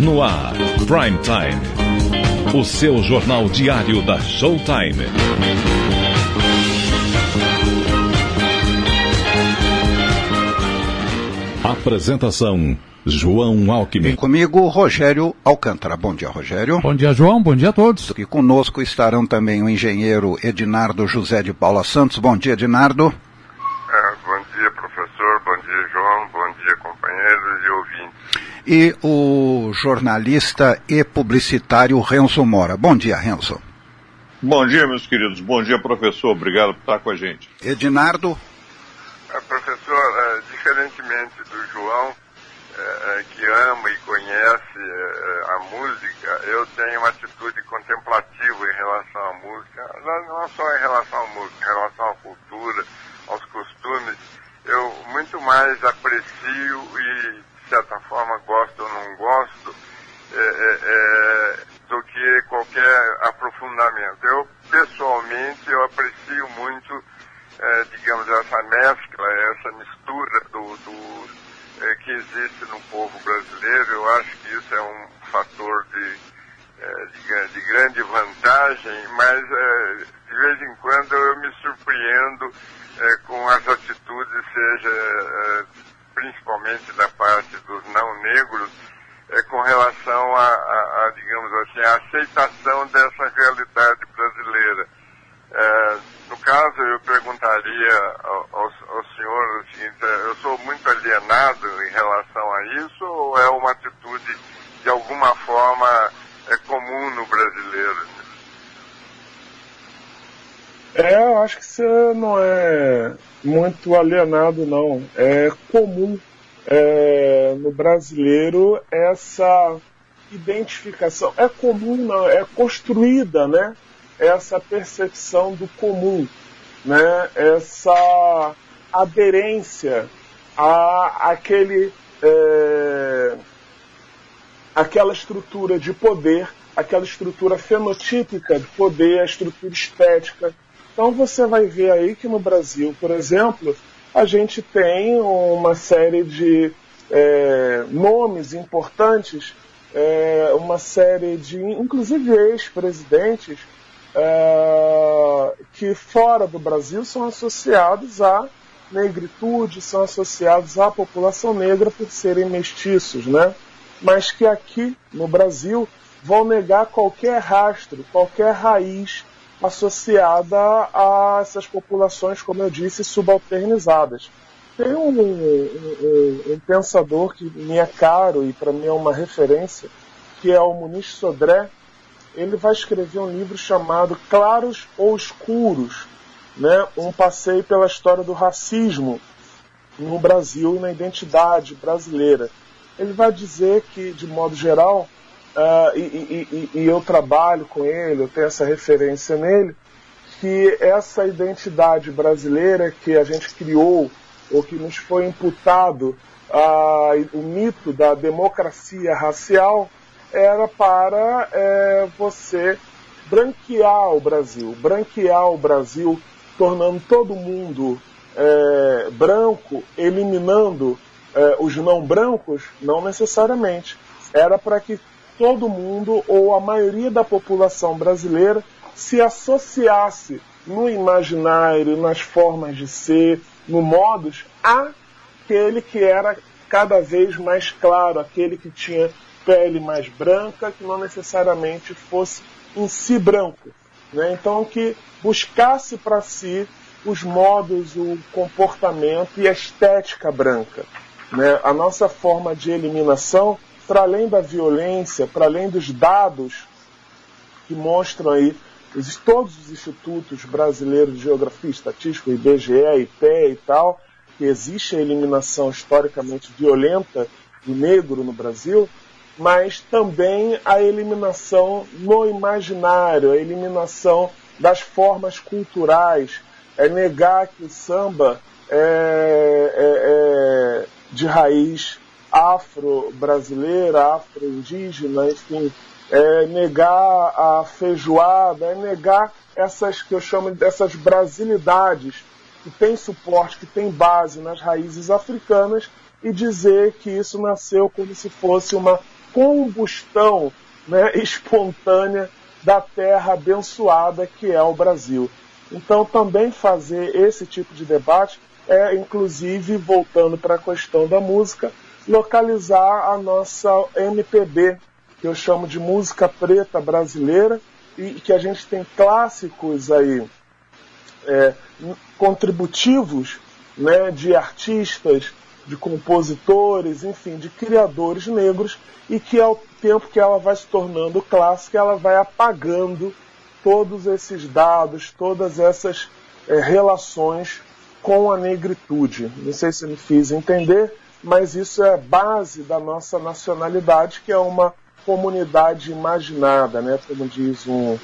No ar, Prime Time. O seu jornal diário da Showtime. Apresentação: João Alckmin. Vem comigo, Rogério Alcântara. Bom dia, Rogério. Bom dia, João. Bom dia a todos. E conosco estarão também o engenheiro Edinardo José de Paula Santos. Bom dia, Edinardo. É, bom dia, professor. Bom dia, João. Bom dia, companheiros e ouvintes. E o jornalista e publicitário Renzo Mora. Bom dia, Renzo. Bom dia, meus queridos. Bom dia, professor. Obrigado por estar com a gente. Edinardo. É, professor, é, diferentemente do João, é, que ama e conhece a música, eu tenho uma atitude contemplativa em relação à música, não só em relação à música, em relação à cultura, aos costumes. Eu muito mais aprecio e, certa forma, gosto ou não gosto é, é, do que qualquer aprofundamento. Eu, pessoalmente, eu aprecio muito, é, digamos, essa mescla, essa mistura do, do é, que existe no povo brasileiro. Eu acho que isso é um fator de, é, de, de grande vantagem, mas é, de vez em quando eu me surpreendo com as atitudes, seja principalmente da parte dos não negros, com relação a, a, a, digamos assim, a aceitação dessa realidade brasileira. no caso, eu perguntaria ao, ao, ao senhor o seguinte, eu sou muito alienado em relação a isso ou é uma atitude de alguma forma é comum no brasileiro? É, eu acho que você não é muito alienado, não. É comum é, no brasileiro essa identificação. É comum, não, é construída, né? Essa percepção do comum, né? Essa aderência a aquele é, aquela estrutura de poder, aquela estrutura fenotípica de poder, a estrutura estética. Então você vai ver aí que no Brasil, por exemplo, a gente tem uma série de é, nomes importantes, é, uma série de, inclusive ex-presidentes, é, que fora do Brasil são associados à negritude, são associados à população negra por serem mestiços, né? Mas que aqui no Brasil vão negar qualquer rastro, qualquer raiz associada a essas populações, como eu disse, subalternizadas. Tem um, um, um, pensador que me é caro e para mim é uma referência, que é o Muniz Sodré. Ele vai escrever um livro chamado Claros ou Escuros, né? um passeio pela história do racismo no Brasil e na identidade brasileira. Ele vai dizer que, de modo geral, Uh, e, e, e, eu trabalho com ele, eu tenho essa referência nele, que essa identidade brasileira que a gente criou, ou que nos foi imputado, uh, o mito da democracia racial, era para é, você branquear o Brasil, branquear o Brasil, tornando todo mundo é, branco, eliminando é, os não brancos, não necessariamente. Era para que todo mundo ou a maioria da população brasileira se associasse no imaginário, nas formas de ser, no modus, àquele que era cada vez mais claro, aquele que tinha pele mais branca, que não necessariamente fosse em si branco. Né? Então, que buscasse para si os modos, o comportamento e a estética branca. Né? A nossa forma de eliminação para além da violência, para além dos dados que mostram aí todos os institutos brasileiros de geografia e estatística, IBGE, IPE e tal, que existe a eliminação historicamente violenta do negro no Brasil, mas também a eliminação no imaginário, a eliminação das formas culturais, é negar que o samba é, é, é de raiz afro-brasileira, afro-indígena, enfim, é negar a feijoada, é negar essas que eu chamo dessas brasilidades que tem suporte, que tem base nas raízes africanas e dizer que isso nasceu como se fosse uma combustão né, espontânea da terra abençoada que é o Brasil. Então, também fazer esse tipo de debate é, inclusive, voltando para a questão da música, localizar a nossa MPB, que eu chamo de música preta brasileira, e que a gente tem clássicos aí é, contributivos né, de artistas, de compositores, enfim, de criadores negros, e que ao tempo que ela vai se tornando clássica, ela vai apagando todos esses dados, todas essas é, relações com a negritude. Não sei se me fiz entender, mas isso é base da nossa nacionalidade, que é uma comunidade imaginada, né? como diz um,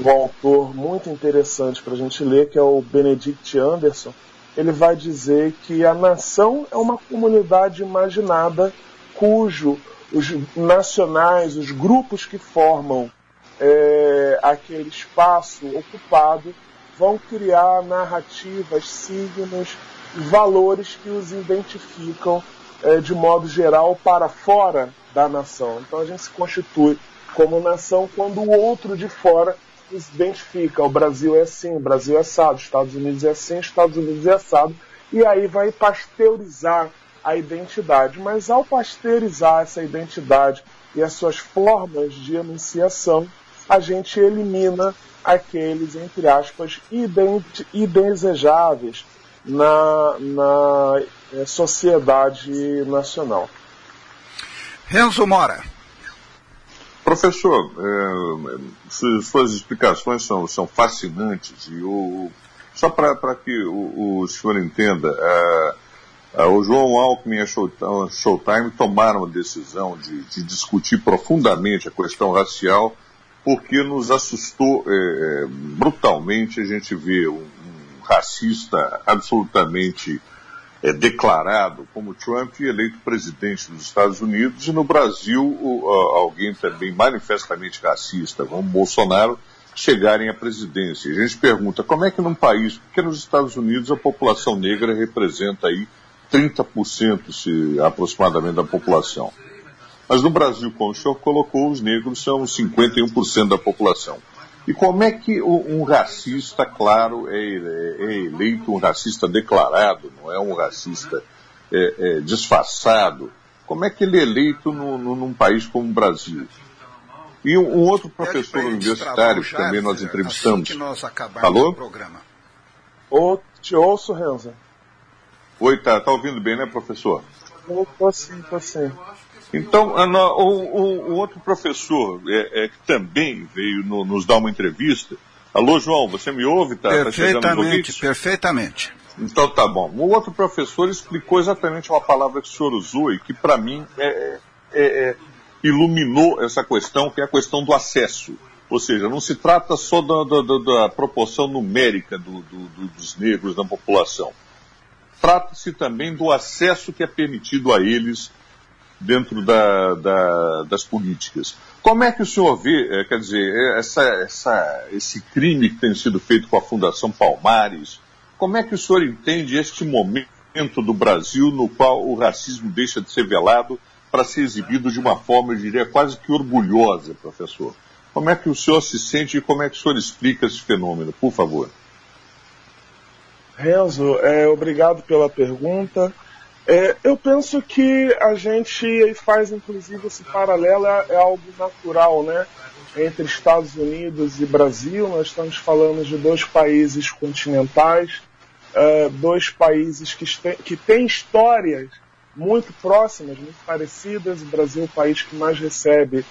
um autor muito interessante para a gente ler, que é o Benedict Anderson. Ele vai dizer que a nação é uma comunidade imaginada cujo os nacionais, os grupos que formam é, aquele espaço ocupado vão criar narrativas, signos, valores que os identificam é, de modo geral para fora da nação. Então a gente se constitui como nação quando o outro de fora nos identifica. O Brasil é assim, o Brasil é assado, Estados Unidos é assim, Estados Unidos é assado, e aí vai pasteurizar a identidade. Mas ao pasteurizar essa identidade e as suas formas de enunciação, a gente elimina aqueles, entre aspas, indesejáveis na, na é, sociedade nacional. Renzo Mora. Professor, é, suas explicações são, são fascinantes e o, só para que o, o, senhor entenda, é, é, o João Alckmin e a Showtime tomaram a decisão de, de discutir profundamente a questão racial porque nos assustou é, é, brutalmente a gente ver um, um racista absolutamente é, declarado como Trump eleito presidente dos Estados Unidos e no Brasil o, alguém também manifestamente racista como Bolsonaro chegarem à presidência. A gente pergunta como é que num país, porque nos Estados Unidos a população negra representa aí 30% se, aproximadamente da população. Mas no Brasil, como o senhor colocou, os negros são 51% da população. E como é que um racista, claro, é, é, eleito um racista declarado, não é um racista é, é, disfarçado? Como é que ele é eleito no, no, num país como o Brasil? E um, um outro professor universitário que também nós entrevistamos. Assim nós Alô? Ô, te ouço, Renza. Oi, tá, tá ouvindo bem, né, professor? Eu tô sim, tô sim. Então, o, o, o outro professor é, é, que também veio no, nos dar uma entrevista. Alô, João, você me ouve? Tá, tá perfeitamente, tá perfeitamente. Então tá bom. O outro professor explicou exatamente uma palavra que o senhor usou e que para mim é, é, é, iluminou essa questão, que é a questão do acesso. Ou seja, não se trata só da, da, da proporção numérica do, do, dos negros na população. Trata-se também do acesso que é permitido a eles dentro da, da, das políticas. Como é que o senhor vê, é, quer dizer, essa, essa, esse crime que tem sido feito com a Fundação Palmares? Como é que o senhor entende este momento do Brasil no qual o racismo deixa de ser velado para ser exibido de uma forma, eu diria, quase que orgulhosa, professor? Como é que o senhor se sente e como é que o senhor explica esse fenômeno, por favor? Renzo, é, obrigado pela pergunta. É, eu penso que a gente faz inclusive esse paralelo, é, é, algo natural, né? Entre Estados Unidos e Brasil, nós estamos falando de dois países continentais, é, dois países que, que têm histórias muito próximas, muito parecidas. O Brasil é o país que mais recebe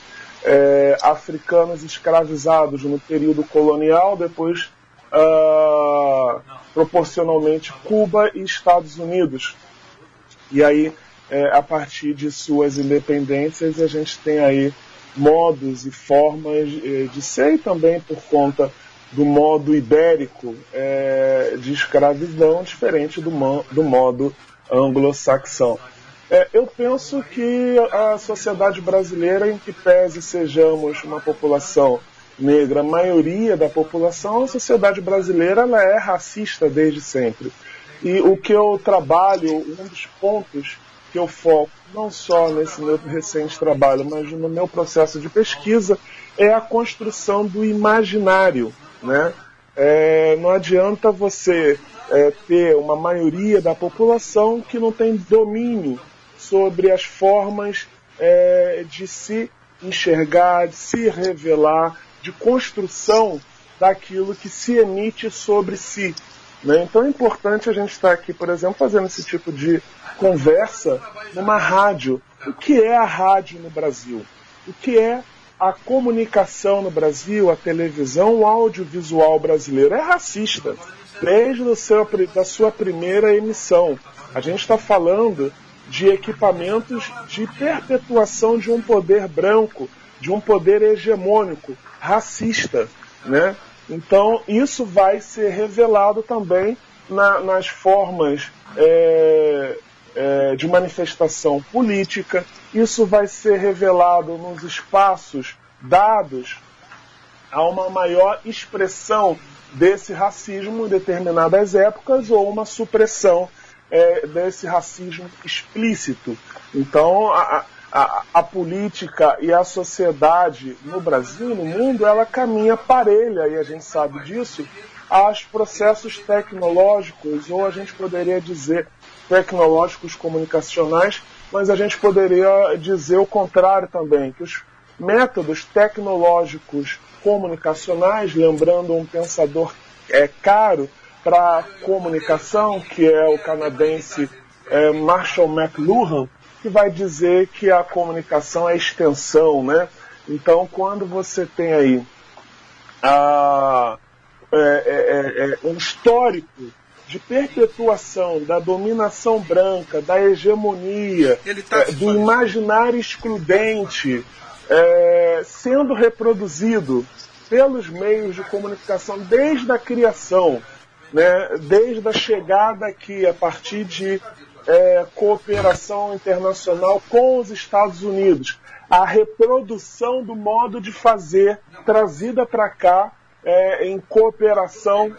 é, africanos escravizados no período colonial, depois, uh, proporcionalmente, Cuba e Estados Unidos. E aí, é, a partir de suas independências, a gente tem aí modos e formas é, de ser e também por conta do modo ibérico é, de escravidão diferente do, do modo anglo-saxão. É, eu penso que a sociedade brasileira, em que pese sejamos uma população negra, a maioria da população, a sociedade brasileira ela é racista desde sempre. E o que eu trabalho, um dos pontos que eu foco não só nesse meu recente trabalho, mas no meu processo de pesquisa, é a construção do imaginário. Né? É, não adianta você é, ter uma maioria da população que não tem domínio sobre as formas é, de se enxergar, de se revelar, de construção daquilo que se emite sobre si. Né? Então é importante a gente estar aqui, por exemplo, fazendo esse tipo de conversa numa rádio. O que é a rádio no Brasil? O que é a comunicação no Brasil, a televisão, o audiovisual brasileiro? É racista, desde o seu, da sua primeira emissão. A gente está falando de equipamentos de perpetuação de um poder branco, de um poder hegemônico, racista, né? Então isso vai ser revelado também na, nas formas é, é, de manifestação política. Isso vai ser revelado nos espaços dados a uma maior expressão desse racismo em determinadas épocas ou uma supressão é, desse racismo explícito. Então, a, a, política e a sociedade no Brasil, no mundo, ela caminha parelha, e a gente sabe disso, aos processos tecnológicos, ou a gente poderia dizer tecnológicos comunicacionais, mas a gente poderia dizer o contrário também, que os métodos tecnológicos comunicacionais, lembrando um pensador é caro, para comunicação, que é o canadense é, Marshall McLuhan, que vai dizer que a comunicação é extensão, né? Então, quando você tem aí a, é, é, é, é um histórico de perpetuação da dominação branca, da hegemonia, tá é, do imaginário excludente, sendo reproduzido pelos meios de comunicação desde a criação né, desde a chegada aqui, a partir de é, cooperação internacional com os Estados Unidos, a reprodução do modo de fazer trazida para cá é, em cooperação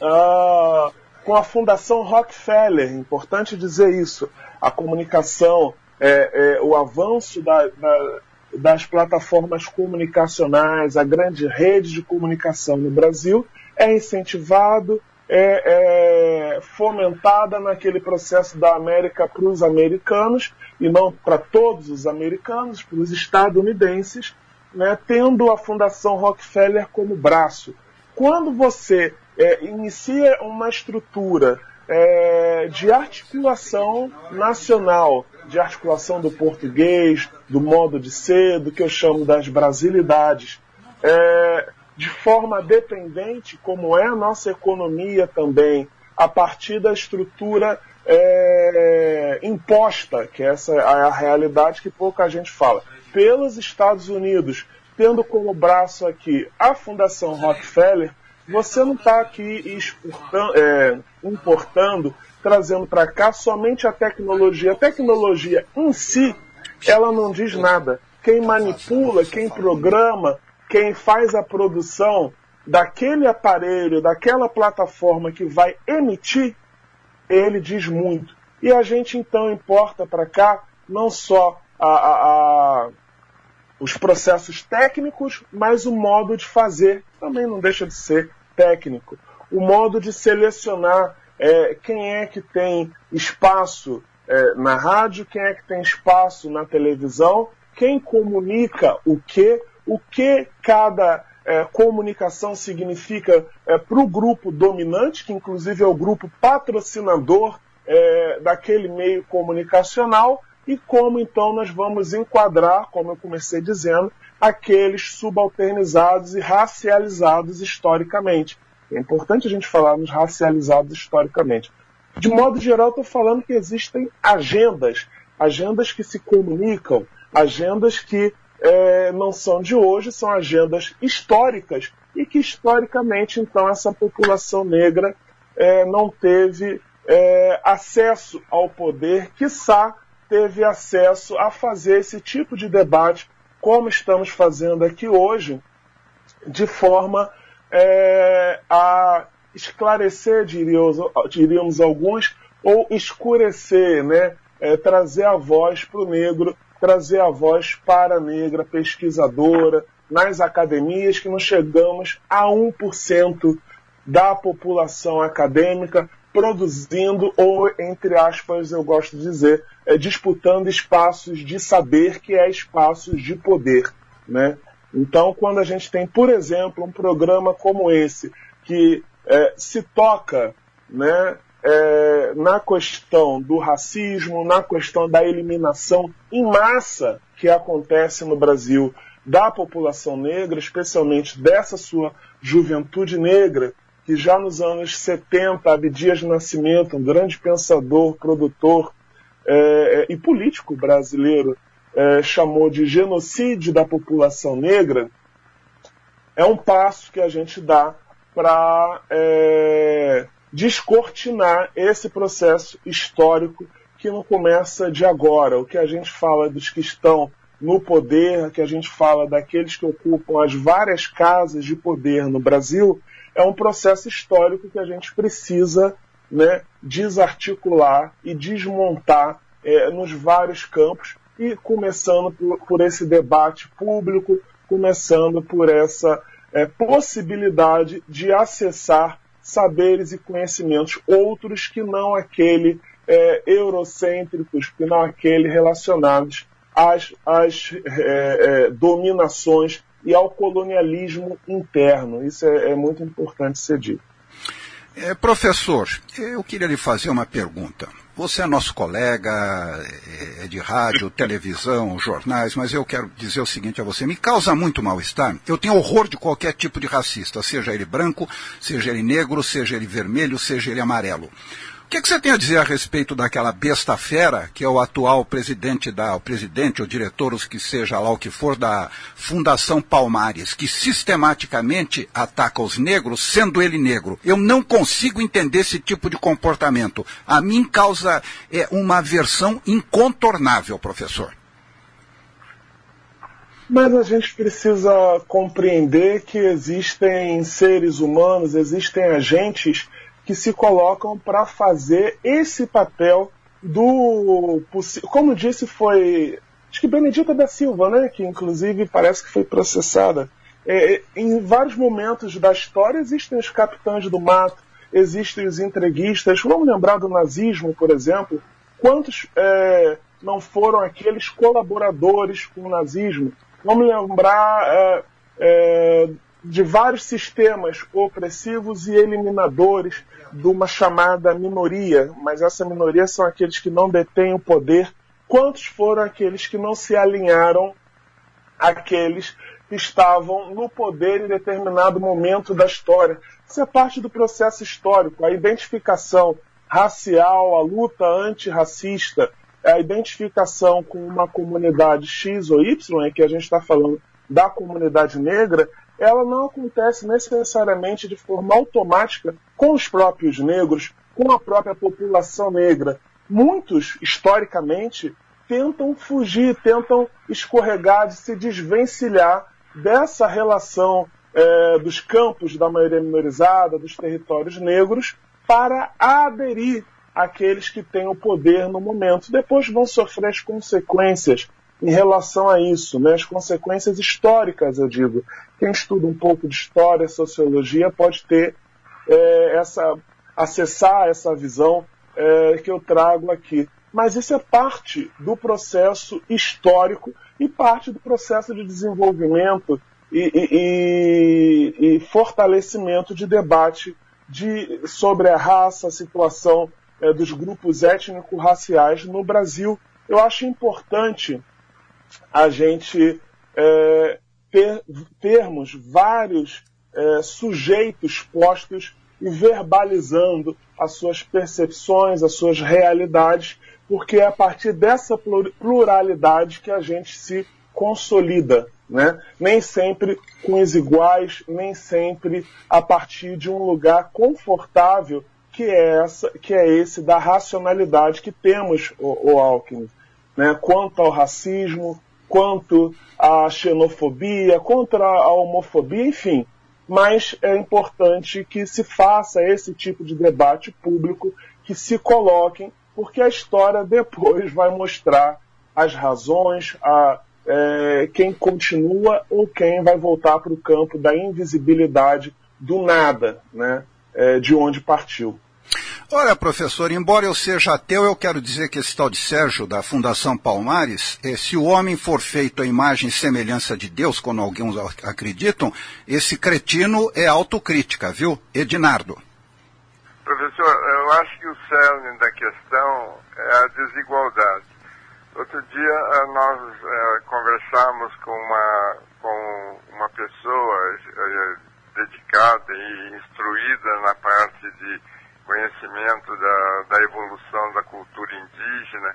ah, com a Fundação Rockefeller. Importante dizer isso. A comunicação, é, é o avanço da, da, das plataformas comunicacionais, a grande rede de comunicação no Brasil é incentivado, é, é fomentada naquele processo da América para os americanos e não para todos os americanos, para os estadunidenses, né, tendo a Fundação Rockefeller como braço. Quando você é, inicia uma estrutura é, de articulação nacional, de articulação do português, do modo de ser, do que eu chamo das brasilidades, é, de forma dependente, como é a nossa economia também, a partir da estrutura é, imposta, que essa é a realidade que pouca gente fala, pelos Estados Unidos, tendo como braço aqui a Fundação Rockefeller, você não está aqui exportando, é, importando, trazendo para cá somente a tecnologia. A tecnologia em si, ela não diz nada. Quem manipula, quem programa, quem faz a produção daquele aparelho, daquela plataforma que vai emitir, ele diz muito. E a gente então importa para cá não só a, a, a, os processos técnicos, mas o modo de fazer também não deixa de ser técnico. O modo de selecionar é, quem é que tem espaço é, na rádio, quem é que tem espaço na televisão, quem comunica o que, o que cada é, comunicação significa é, para o grupo dominante, que inclusive é o grupo patrocinador é, daquele meio comunicacional, e como então nós vamos enquadrar, como eu comecei dizendo, aqueles subalternizados e racializados historicamente. É importante a gente falar nos racializados historicamente. De modo geral, estou falando que existem agendas, agendas que se comunicam, agendas que é, não são de hoje, são agendas históricas e que historicamente então essa população negra é, não teve é, acesso ao poder, quiçá teve acesso a fazer esse tipo de debate como estamos fazendo aqui hoje, de forma é, a esclarecer, diríamos, diríamos alguns, ou escurecer, né? é, trazer a voz para o negro, trazer a voz para a negra pesquisadora, nas academias, que não chegamos a 1% da população acadêmica produzindo, ou, entre aspas, eu gosto de dizer, é, disputando espaços de saber, que é espaços de poder. Né? Então, quando a gente tem, por exemplo, um programa como esse, que é, se toca né, é, na questão do racismo, na questão da eliminação em massa que acontece no Brasil da população negra, especialmente dessa sua juventude negra, que já nos anos 70, Abdias Nascimento, um grande pensador, produtor é, e político brasileiro, é, chamou de genocídio da população negra, é um passo que a gente dá para é, descortinar esse processo histórico que não começa de agora. O que a gente fala dos que estão no poder, que a gente fala daqueles que ocupam as várias casas de poder no Brasil, é um processo histórico que a gente precisa né, desarticular e desmontar é, nos vários campos, e começando por, por, esse debate público, começando por essa é, possibilidade de acessar saberes e conhecimentos outros que não aquele é, eurocêntricos, que não aquele relacionados às, às é, é, dominações e ao colonialismo interno. Isso é, é muito importante ser dito. É, professor, eu queria lhe fazer uma pergunta. Você é nosso colega, é, é de rádio, televisão, jornais, mas eu quero dizer o seguinte a você: me causa muito mal-estar. Eu tenho horror de qualquer tipo de racista, seja ele branco, seja ele negro, seja ele vermelho, seja ele amarelo. O que, que, você tem a dizer a respeito daquela besta fera, que é o atual presidente da, o presidente ou diretor, os que seja lá o que for, da Fundação Palmares, que sistematicamente ataca os negros, sendo ele negro? Eu não consigo entender esse tipo de comportamento. A mim causa é, uma aversão incontornável, professor. Mas a gente precisa compreender que existem seres humanos, existem agentes que se colocam para fazer esse papel do como disse foi acho que Benedita da Silva, né, que inclusive parece que foi processada. É, em vários momentos da história existem os capitães do mato, existem os entreguistas. Vamos lembrar do nazismo, por exemplo. Quantos é, não foram aqueles colaboradores com o nazismo? Vamos lembrar é, é de vários sistemas opressivos e eliminadores de uma chamada minoria, mas essa minoria são aqueles que não detêm o poder. Quantos foram aqueles que não se alinharam àqueles que estavam no poder em determinado momento da história? Isso é parte do processo histórico, a identificação racial, a luta antirracista, a identificação com uma comunidade X ou Y, é que a gente está falando da comunidade negra, ela não acontece necessariamente de forma automática com os próprios negros, com a própria população negra. Muitos, historicamente, tentam fugir, tentam escorregar, de se desvencilhar dessa relação é, dos campos da maioria minorizada, dos territórios negros, para aderir àqueles que têm o poder no momento. Depois vão sofrer as consequências em relação a isso, né? as consequências históricas, eu digo. Quem estuda um pouco de história, sociologia, pode ter é, essa acessar essa visão é, que eu trago aqui. Mas isso é parte do processo histórico e parte do processo de desenvolvimento e, e, e, fortalecimento de debate de, sobre a raça, a situação é, dos grupos étnico-raciais no Brasil. Eu acho importante a gente é, ter, termos vários é, sujeitos postos e verbalizando as suas percepções, as suas realidades, porque é a partir dessa pluralidade que a gente se consolida, né? Nem sempre com os iguais, nem sempre a partir de um lugar confortável que é essa, que é esse da racionalidade que temos o, o Alckmin né, quanto ao racismo, quanto à xenofobia, contra a homofobia, enfim. Mas é importante que se faça esse tipo de debate público, que se coloquem porque a história depois vai mostrar as razões, a, é, quem continua ou quem vai voltar para o campo da invisibilidade do nada, né, é, de onde partiu. Olha, professor, embora eu seja ateu, eu quero dizer que esse tal de Sérgio, da Fundação Palmares, eh, se o homem for feito à imagem e semelhança de Deus, como alguns acreditam, esse cretino é autocrítica, viu? Edinardo. Professor, eu acho que o cerne da questão é a desigualdade. Outro dia eh, nós é, conversamos com uma, com uma pessoa é, dedicada e instruída na parte de conhecimento da, da evolução da cultura indígena,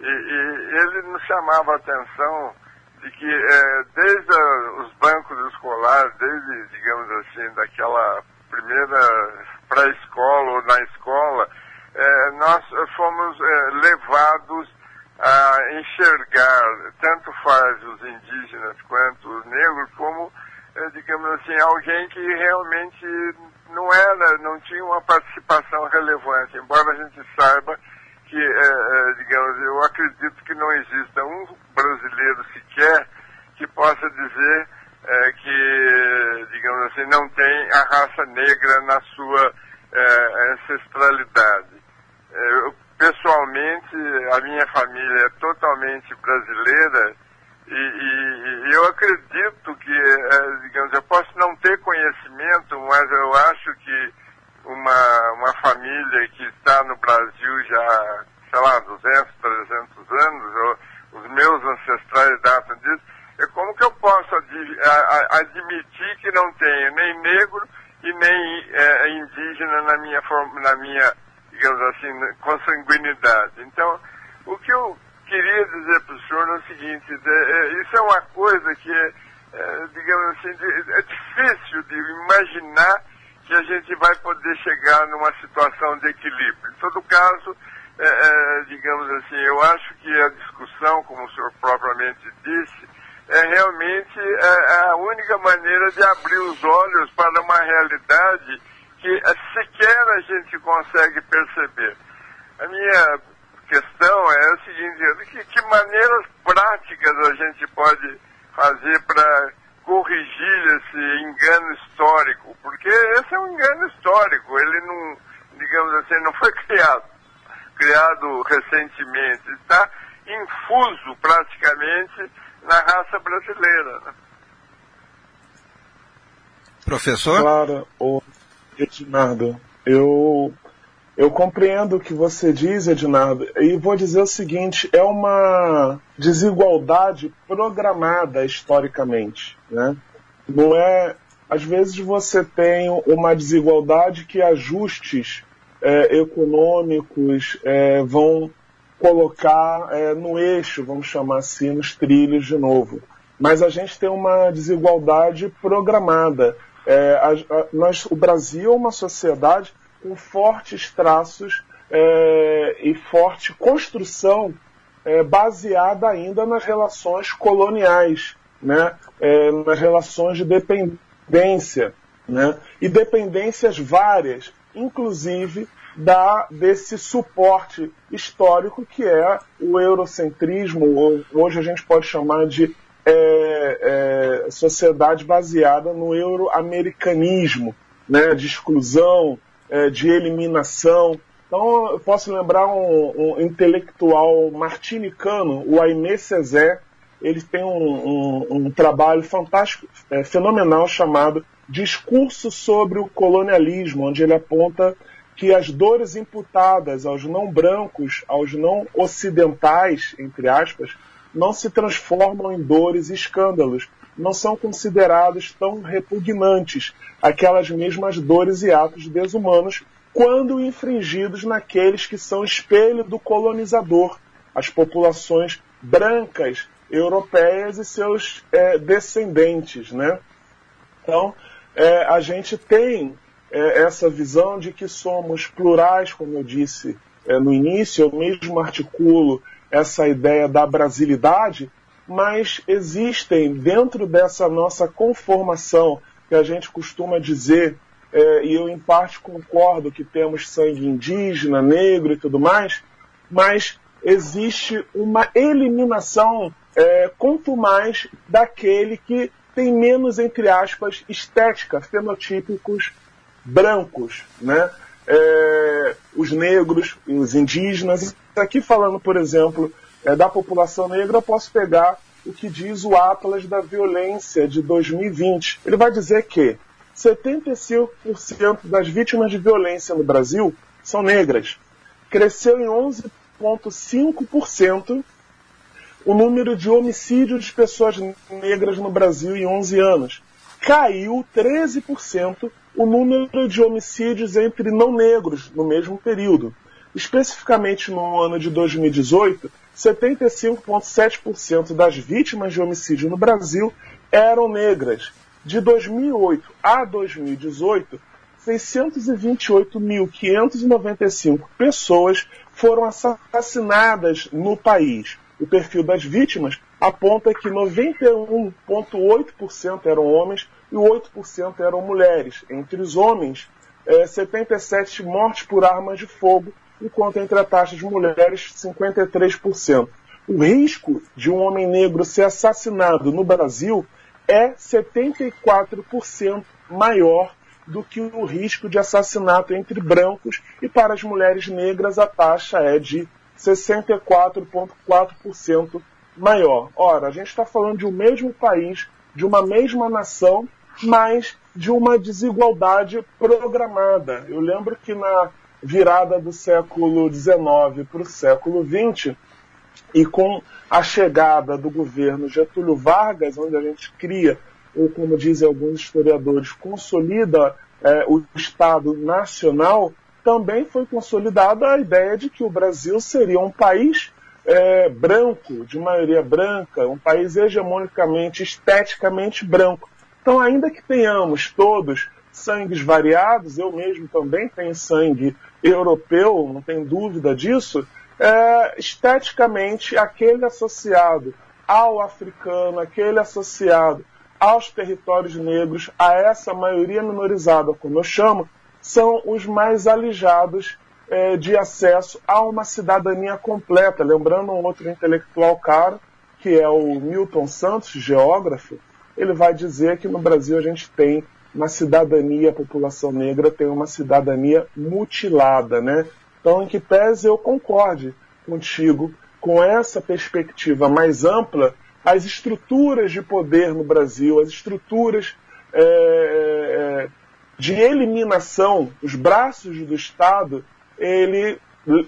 e, e ele nos chamava a atenção de que é, desde a, os bancos escolares, desde, digamos assim, daquela primeira pré-escola ou na escola, é, nós fomos é, levados a enxergar, tanto faz os indígenas quanto os negros, como, é, digamos assim, alguém que realmente não era, não tinha uma participação relevante, embora a gente saiba que, é, é, digamos, eu acredito que não exista um brasileiro sequer que possa dizer é, que, digamos assim, não tem a raça negra na sua é, ancestralidade. É, eu, pessoalmente, a minha família é totalmente brasileira e, e, e eu acredito que, é, digamos, eu posso não ter conhecimento, mas eu acho que uma, uma família que está no Brasil já, sei lá, 200, 300 anos, ou, os meus ancestrais datam disso, é como que eu posso ad, a, admitir que não tenho nem negro e nem é, indígena na minha, na minha, digamos assim, consanguinidade. Então, o que eu queria dizer para o senhor é o seguinte, é, isso é uma coisa que é, é digamos assim, de, é difícil de imaginar que a gente vai poder chegar numa situação de equilíbrio. Em todo caso, é, é, digamos assim, eu acho que a discussão, como o senhor propriamente disse, é realmente a única maneira de abrir os olhos para uma realidade que sequer a gente consegue perceber. A minha questão é a seguinte, que, que maneiras práticas a gente pode fazer para corrigir esse engano histórico? Porque esse é um engano histórico, ele não, digamos assim, não foi criado, criado recentemente, está infuso praticamente na raça brasileira. Né? Professor? Claro, o Ednardo, eu eu compreendo o que você diz, Ednardo, e vou dizer o seguinte: é uma desigualdade programada historicamente. Né? Não é. Às vezes você tem uma desigualdade que ajustes é, econômicos é, vão colocar é, no eixo, vamos chamar assim, nos trilhos de novo. Mas a gente tem uma desigualdade programada. É, a, a, nós, o Brasil é uma sociedade com fortes traços é, e forte construção é, baseada ainda nas relações coloniais, né? É, nas relações de dependência, né? e dependências várias, inclusive da, desse suporte histórico que é o eurocentrismo, hoje a gente pode chamar de é, é, sociedade baseada no euroamericanismo, né, de exclusão, é, de eliminação. Então, eu posso lembrar um, um intelectual martinicano, o Aimé Césaire, ele tem um, um, um trabalho fantástico, é, fenomenal, chamado Discurso sobre o Colonialismo, onde ele aponta que as dores imputadas aos não brancos, aos não ocidentais, entre aspas, não se transformam em dores e escândalos, não são considerados tão repugnantes aquelas mesmas dores e atos desumanos quando infringidos naqueles que são espelho do colonizador, as populações brancas europeias e seus é, descendentes, né? Então, é, a gente tem é, essa visão de que somos plurais, como eu disse é, no início, eu mesmo articulo essa ideia da brasilidade, mas existem dentro dessa nossa conformação, que a gente costuma dizer, é, e eu em parte concordo que temos sangue indígena, negro e tudo mais, mas existe uma eliminação é, quanto mais daquele que tem menos, entre aspas, estética, fenotípicos brancos, né? É, os negros, os indígenas. Aqui falando, por exemplo, é, da população negra, eu posso pegar o que diz o Atlas da Violência de 2020. Ele vai dizer que 75% das vítimas de violência no Brasil são negras. Cresceu em 11,5% o número de homicídios de pessoas negras no Brasil em 11 anos. Caiu 13% o número de homicídios entre não negros no mesmo período. Especificamente no ano de 2018, 75,7% das vítimas de homicídio no Brasil eram negras. De 2008 a 2018, 628.595 pessoas foram assassinadas no país. O perfil das vítimas aponta que 91,8% eram homens e 8% eram mulheres. Entre os homens, é, 77 mortes por armas de fogo enquanto entre a taxa de mulheres 53%. O risco de um homem negro ser assassinado no Brasil é 74% maior do que o risco de assassinato entre brancos e para as mulheres negras a taxa é de 64,4% maior. Ora, a gente está falando de um mesmo país, de uma mesma nação, mas de uma desigualdade programada. Eu lembro que na virada do século XIX para o século XX, e com a chegada do governo Getúlio Vargas, onde a gente cria, ou como dizem alguns historiadores, consolida é, o Estado Nacional, também foi consolidada a ideia de que o Brasil seria um país é, branco, de maioria branca, um país hegemonicamente, esteticamente branco. Então, ainda que tenhamos todos sangues variados, eu mesmo também tenho sangue europeu, não tem dúvida disso, é, esteticamente aquele associado ao africano, aquele associado aos territórios negros, a essa maioria minorizada, como eu chamo, são os mais alijados é, de acesso a uma cidadania completa. Lembrando um outro intelectual caro, que é o Milton Santos, geógrafo, ele vai dizer que no Brasil a gente tem uma cidadania, a população negra tem uma cidadania mutilada, né? Então, em que pese eu concorde contigo com essa perspectiva mais ampla, as estruturas de poder no Brasil, as estruturas é, é de eliminação, os braços do Estado, ele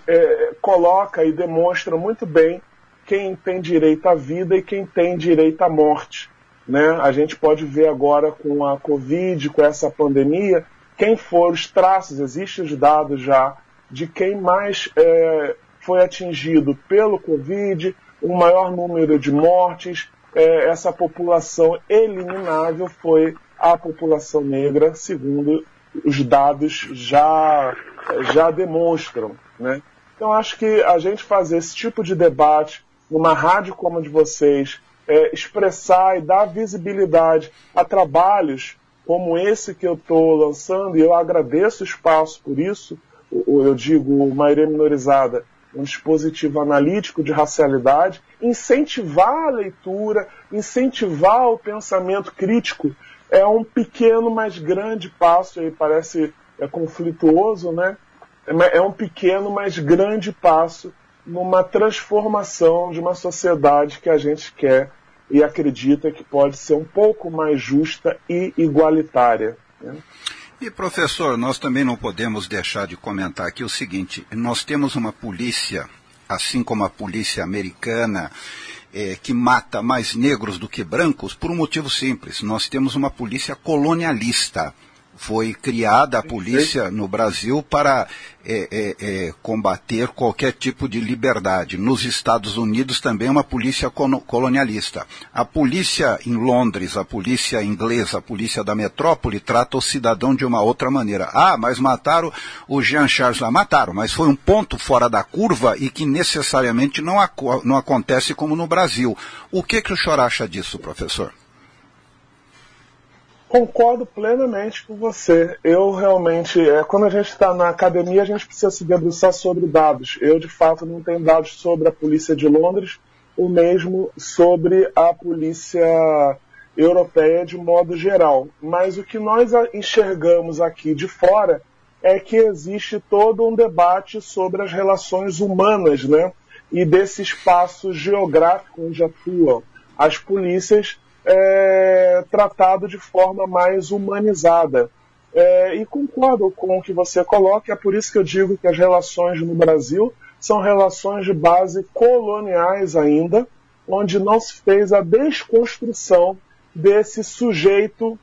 é, coloca e demonstra muito bem quem tem direito à vida e quem tem direito à morte. Né? A gente pode ver agora com a Covid, com essa pandemia, quem foram os traços, existem os dados já de quem mais é, foi atingido pelo Covid, o maior número de mortes, é, essa população eliminável foi a população negra, segundo os dados já, já demonstram. Né? Então acho que a gente fazer esse tipo de debate numa rádio como a de vocês, é, expressar e dar visibilidade a trabalhos como esse que eu estou lançando, e eu agradeço o espaço por isso, eu digo maioria minorizada, um dispositivo analítico de racialidade, incentivar a leitura, incentivar o pensamento crítico, é um pequeno, mas grande passo, aí parece é conflituoso, né? É, é um pequeno, mas grande passo numa transformação de uma sociedade que a gente quer e acredita que pode ser um pouco mais justa e igualitária. Né? E professor, nós também não podemos deixar de comentar aqui o seguinte: nós temos uma polícia, assim como a polícia americana, é, que mata mais negros do que brancos, por um motivo simples: nós temos uma polícia colonialista foi criada a polícia no Brasil para é, é, é, combater qualquer tipo de liberdade. Nos Estados Unidos também é uma polícia colonialista. A polícia em Londres, a polícia inglesa, a polícia da metrópole trata o cidadão de uma outra maneira. Ah, mas mataram o Jean Charles lá. Mataram, mas foi um ponto fora da curva e que necessariamente não, não acontece como no Brasil. O que, que o senhor acha disso, professor? Concordo plenamente com você. Eu realmente, é, quando a gente está na academia, a gente precisa se debruçar sobre dados. Eu, de fato, não tenho dados sobre a polícia de Londres, o mesmo sobre a polícia europeia de modo geral. Mas o que nós enxergamos aqui de fora é que existe todo um debate sobre as relações humanas, né? E desse espaço geográfico onde atuam as polícias é, tratado de forma mais humanizada. É, e concordo com o que você coloca, é por isso que eu digo que as relações no Brasil são relações de base coloniais ainda, onde não se fez a desconstrução desse sujeito,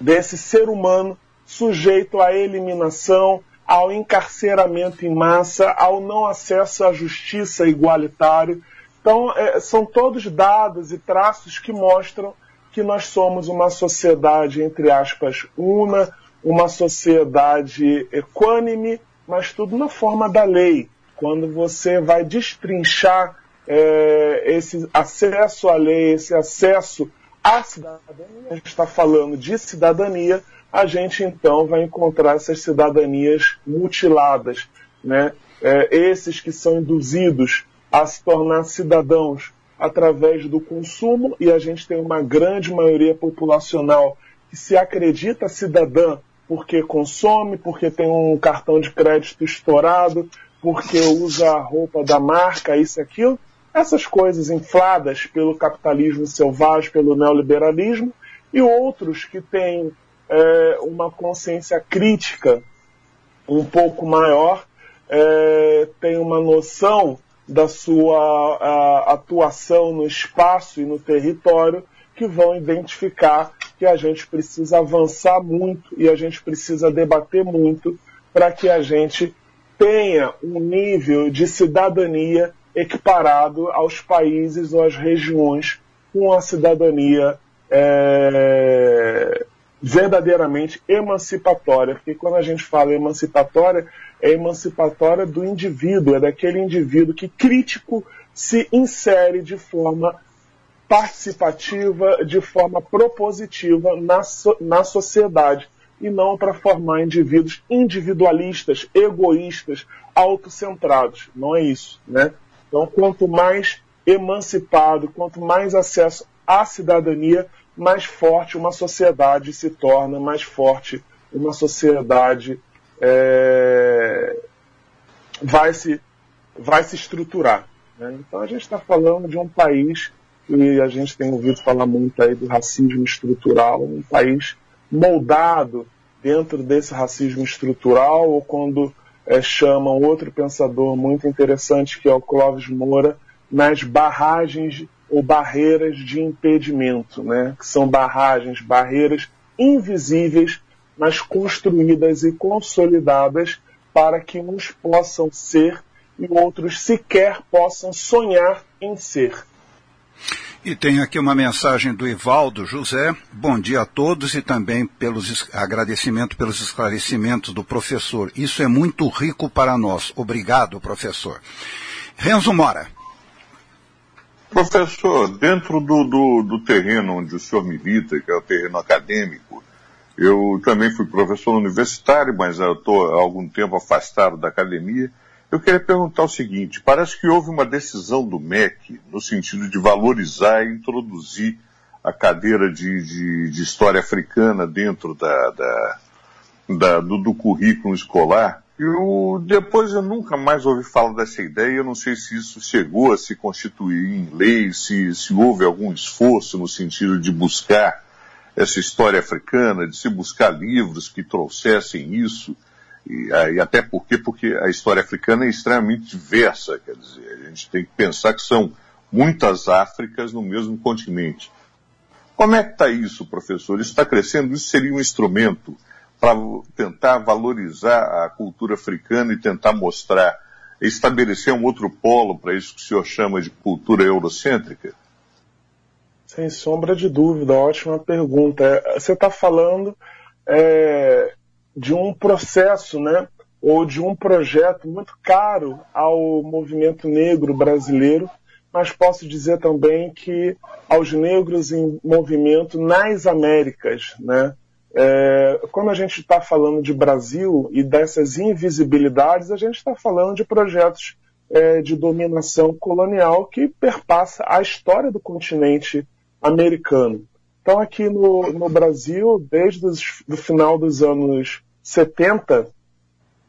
desse ser humano sujeito à eliminação, ao encarceramento em massa, ao não acesso à justiça igualitário. Então, é, são todos dados e traços que mostram que nós somos uma sociedade, entre aspas, una, uma sociedade equânime, mas tudo na forma da lei. Quando você vai destrinchar é, esse acesso à lei, esse acesso à cidadania, a gente está falando de cidadania, a gente então vai encontrar essas cidadanias mutiladas, né? É, esses que são induzidos a se tornar cidadãos através do consumo, e a gente tem uma grande maioria populacional que se acredita cidadã porque consome, porque tem um cartão de crédito estourado, porque usa a roupa da marca, isso e aquilo. Essas coisas infladas pelo capitalismo selvagem, pelo neoliberalismo, e outros que têm é, uma consciência crítica um pouco maior, é, têm uma noção da sua a, atuação no espaço e no território que vão identificar que a gente precisa avançar muito e a gente precisa debater muito para que a gente tenha um nível de cidadania equiparado aos países ou às regiões com a cidadania é, verdadeiramente emancipatória. Porque quando a gente fala emancipatória, é emancipatória do indivíduo, é daquele indivíduo que crítico se insere de forma participativa, de forma propositiva na, so, na sociedade e não para formar indivíduos individualistas, egoístas, autocentrados. Não é isso, né? Então, quanto mais emancipado, quanto mais acesso à cidadania, mais forte uma sociedade se torna, mais forte uma sociedade é, vai, se, vai se estruturar. Né? Então a gente está falando de um país, e a gente tem ouvido falar muito aí do racismo estrutural, um país moldado dentro desse racismo estrutural, ou quando é, chamam outro pensador muito interessante, que é o Clóvis Moura, nas barragens ou barreiras de impedimento, né? que são barragens, barreiras invisíveis mas construídas e consolidadas para que uns possam ser e outros sequer possam sonhar em ser. E tem aqui uma mensagem do Ivaldo José. Bom dia a todos e também pelos agradecimento pelos esclarecimentos do professor. Isso é muito rico para nós. Obrigado, professor. Renzo Mora. Professor, dentro do, do, do terreno onde o senhor milita, que é o terreno acadêmico, eu também fui professor universitário, mas estou há algum tempo afastado da academia. Eu queria perguntar o seguinte: parece que houve uma decisão do MEC no sentido de valorizar e introduzir a cadeira de, de, de história africana dentro da, da, da do, do, currículo escolar. Eu, depois eu nunca mais ouvi falar dessa ideia. Eu não sei se isso chegou a se constituir em lei, se, se houve algum esforço no sentido de buscar essa história africana, de se buscar livros que trouxessem isso, e, ah, e, até porque, porque a história africana é extremamente diversa, quer dizer, a gente tem que pensar que são muitas Áfricas no mesmo continente. Como é que está isso, professor? Isso está crescendo? Isso seria um instrumento para tentar valorizar a cultura africana e tentar mostrar, estabelecer um outro polo para isso que o senhor chama de cultura eurocêntrica? Sem sombra de dúvida, ótima pergunta. É, você está falando é, de um processo, né, ou de um projeto muito caro ao movimento negro brasileiro, mas posso dizer também que aos negros em movimento nas Américas, né? É, quando a gente está falando de Brasil e dessas invisibilidades, a gente está falando de projetos é, de dominação colonial que perpassa a história do continente americano. Então, aqui no, no Brasil, desde o final dos anos 70,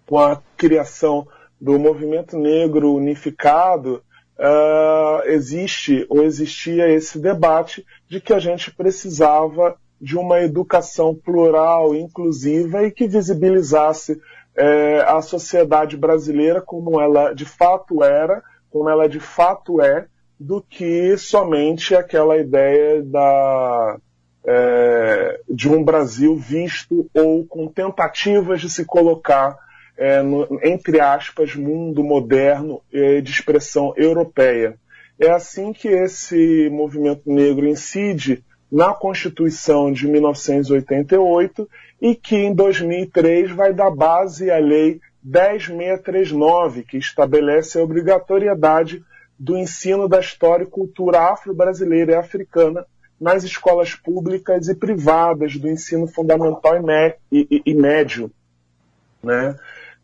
com a criação do movimento negro unificado, uh, existe ou existia esse debate de que a gente precisava de uma educação plural, inclusiva e que visibilizasse é, a sociedade brasileira como ela de fato era, como ela de fato é, do que somente aquela ideia da, é, de um Brasil visto ou com tentativas de se colocar é, no, entre aspas, mundo moderno é, de expressão europeia. É assim que esse movimento negro incide na Constituição de 1988 e que em 2003 vai dar base à Lei 10639, que estabelece a obrigatoriedade do ensino da história e cultura afro-brasileira e africana nas escolas públicas e privadas do ensino fundamental e, e, e médio. Né?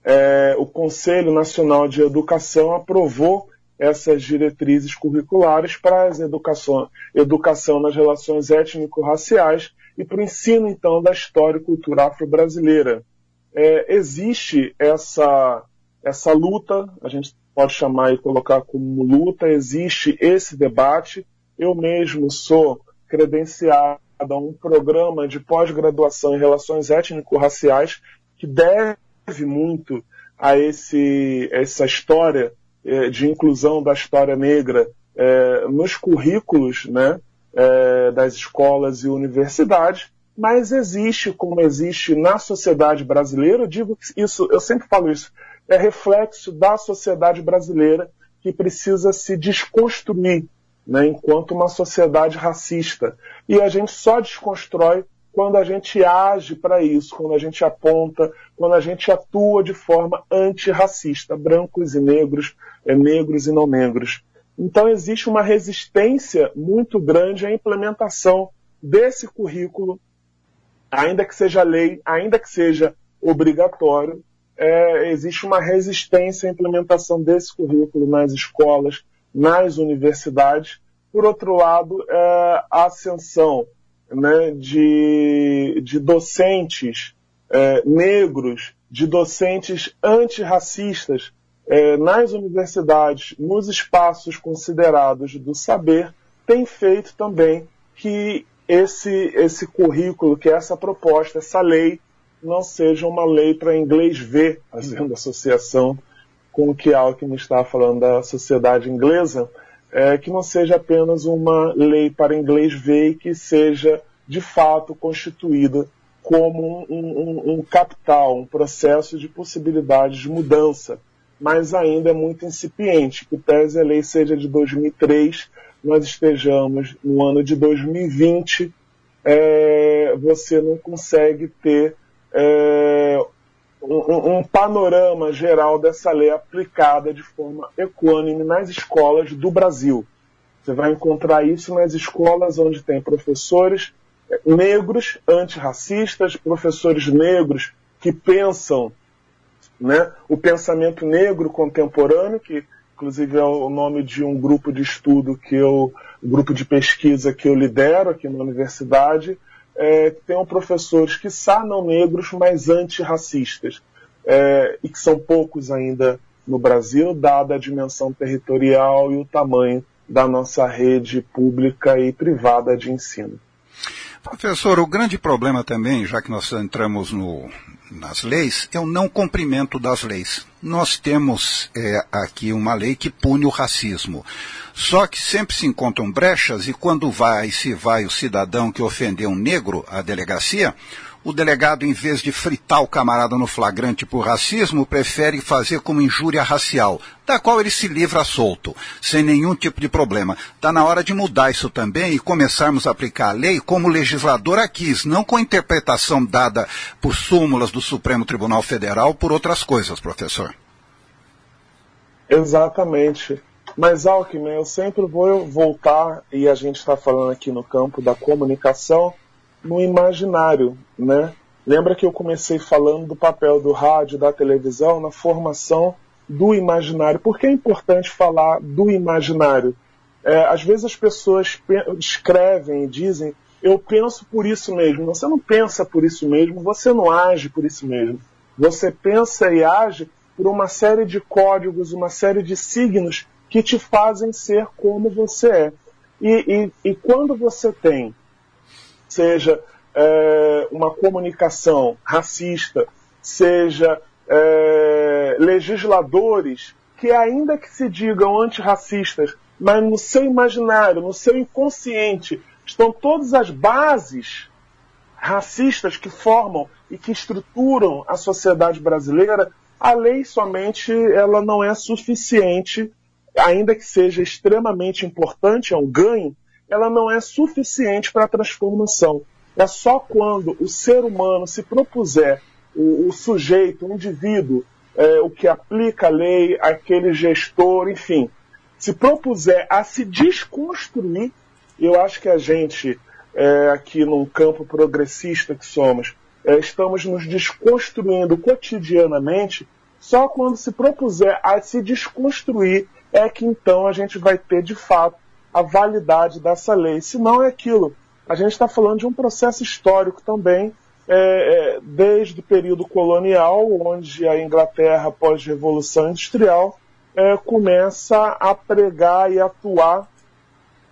É, o Conselho Nacional de Educação aprovou essas diretrizes curriculares para a educação, educação nas relações étnico-raciais e para o ensino, então, da história e cultura afro-brasileira. É, existe essa, essa luta, a gente pode chamar e colocar como luta, existe esse debate. Eu mesmo sou credenciado a um programa de pós-graduação em relações étnico-raciais que deve muito a esse, essa história é, de inclusão da história negra é, nos currículos né, é, das escolas e universidades, mas existe, como existe na sociedade brasileira, eu digo isso, eu sempre falo isso, é reflexo da sociedade brasileira que precisa se desconstruir né, enquanto uma sociedade racista. E a gente só desconstrói quando a gente age para isso, quando a gente aponta, quando a gente atua de forma antirracista, brancos e negros, é, negros e não negros. Então existe uma resistência muito grande à implementação desse currículo, ainda que seja lei, ainda que seja obrigatório, é, existe uma resistência à implementação desse currículo nas escolas, nas universidades. Por outro lado, é, a ascensão né, de, de docentes é, negros, de docentes antirracistas é, nas universidades, nos espaços considerados do saber, tem feito também que esse, esse currículo, que essa proposta, essa lei, não seja uma lei para inglês ver, fazendo associação com o que Alckmin está falando da sociedade inglesa, é, que não seja apenas uma lei para inglês ver e que seja de fato constituída como um, um, um capital, um processo de possibilidades de mudança, mas ainda é muito incipiente. Que pese a lei seja de 2003, nós estejamos no ano de 2020, é, você não consegue ter é, um, um, panorama geral dessa lei aplicada de forma equânime nas escolas do Brasil. Você vai encontrar isso nas escolas onde tem professores negros antirracistas, professores negros que pensam né, o pensamento negro contemporâneo, que inclusive é o nome de um grupo de estudo que eu, grupo de pesquisa que eu lidero aqui na universidade, é, que tem professores que não negros, mas antirracistas, é, e que são poucos ainda no Brasil, dada a dimensão territorial e o tamanho da nossa rede pública e privada de ensino. Professor, o grande problema também, já que nós entramos no, nas leis, é o não cumprimento das leis. Nós temos é, aqui uma lei que pune o racismo. Só que sempre se encontram brechas e quando vai, se vai o cidadão que ofendeu um negro à delegacia, o delegado, em vez de fritar o camarada no flagrante por racismo, prefere fazer como injúria racial, da qual ele se livra solto, sem nenhum tipo de problema. Está na hora de mudar isso também e começarmos a aplicar a lei como o legislador a quis, não com a interpretação dada por súmulas do Supremo Tribunal Federal por outras coisas, professor. Exatamente. Mas, Alckmin, eu sempre vou voltar, e a gente está falando aqui no campo da comunicação, no imaginário, né? Lembra que eu comecei falando do papel do rádio, da televisão na formação do imaginário. Por que é importante falar do imaginário? É, às vezes as pessoas escrevem e dizem eu penso por isso mesmo. Você não pensa por isso mesmo, você não age por isso mesmo. Você pensa e age por uma série de códigos, uma série de signos que te fazem ser como você é. E, e, e quando você tem, seja é, uma comunicação racista, seja é, legisladores que, ainda que se digam antirracistas, mas no seu imaginário, no seu inconsciente, estão todas as bases racistas que formam e que estruturam a sociedade brasileira, a lei somente ela não é suficiente, ainda que seja extremamente importante, é um ganho, ela não é suficiente para a transformação. É só quando o ser humano se propuser, o, o sujeito, o indivíduo, é, o que aplica a lei, aquele gestor, enfim, se propuser a se desconstruir, eu acho que a gente, é, aqui num campo progressista que somos, é, estamos nos desconstruindo cotidianamente, só quando se propuser a se desconstruir é que então a gente vai ter de fato a validade dessa lei. Se não é aquilo. A gente está falando de um processo histórico também, é, é, desde o período colonial, onde a Inglaterra, pós-revolução industrial, é, começa a pregar e atuar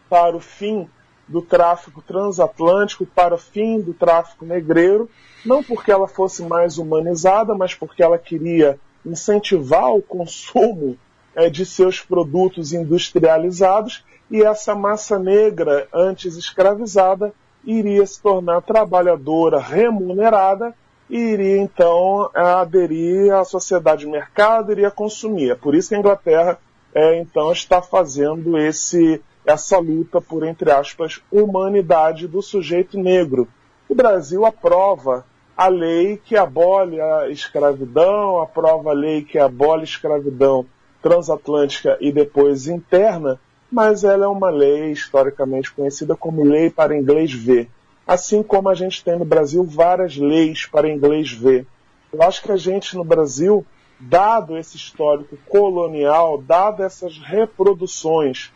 para o fim do tráfico transatlântico, para o fim do tráfico negreiro, não porque ela fosse mais humanizada, mas porque ela queria incentivar o consumo é, de seus produtos industrializados e essa massa negra antes escravizada iria se tornar trabalhadora remunerada e iria então aderir à sociedade de mercado, iria consumir. É por isso que a Inglaterra é, então está fazendo esse essa luta por, entre aspas, humanidade do sujeito negro. O Brasil aprova a lei que abole a escravidão, aprova a lei que abole a escravidão transatlântica e depois interna, mas ela é uma lei historicamente conhecida como lei para inglês ver. Assim como a gente tem no Brasil várias leis para inglês ver. Eu acho que a gente no Brasil, dado esse histórico colonial, dado essas reproduções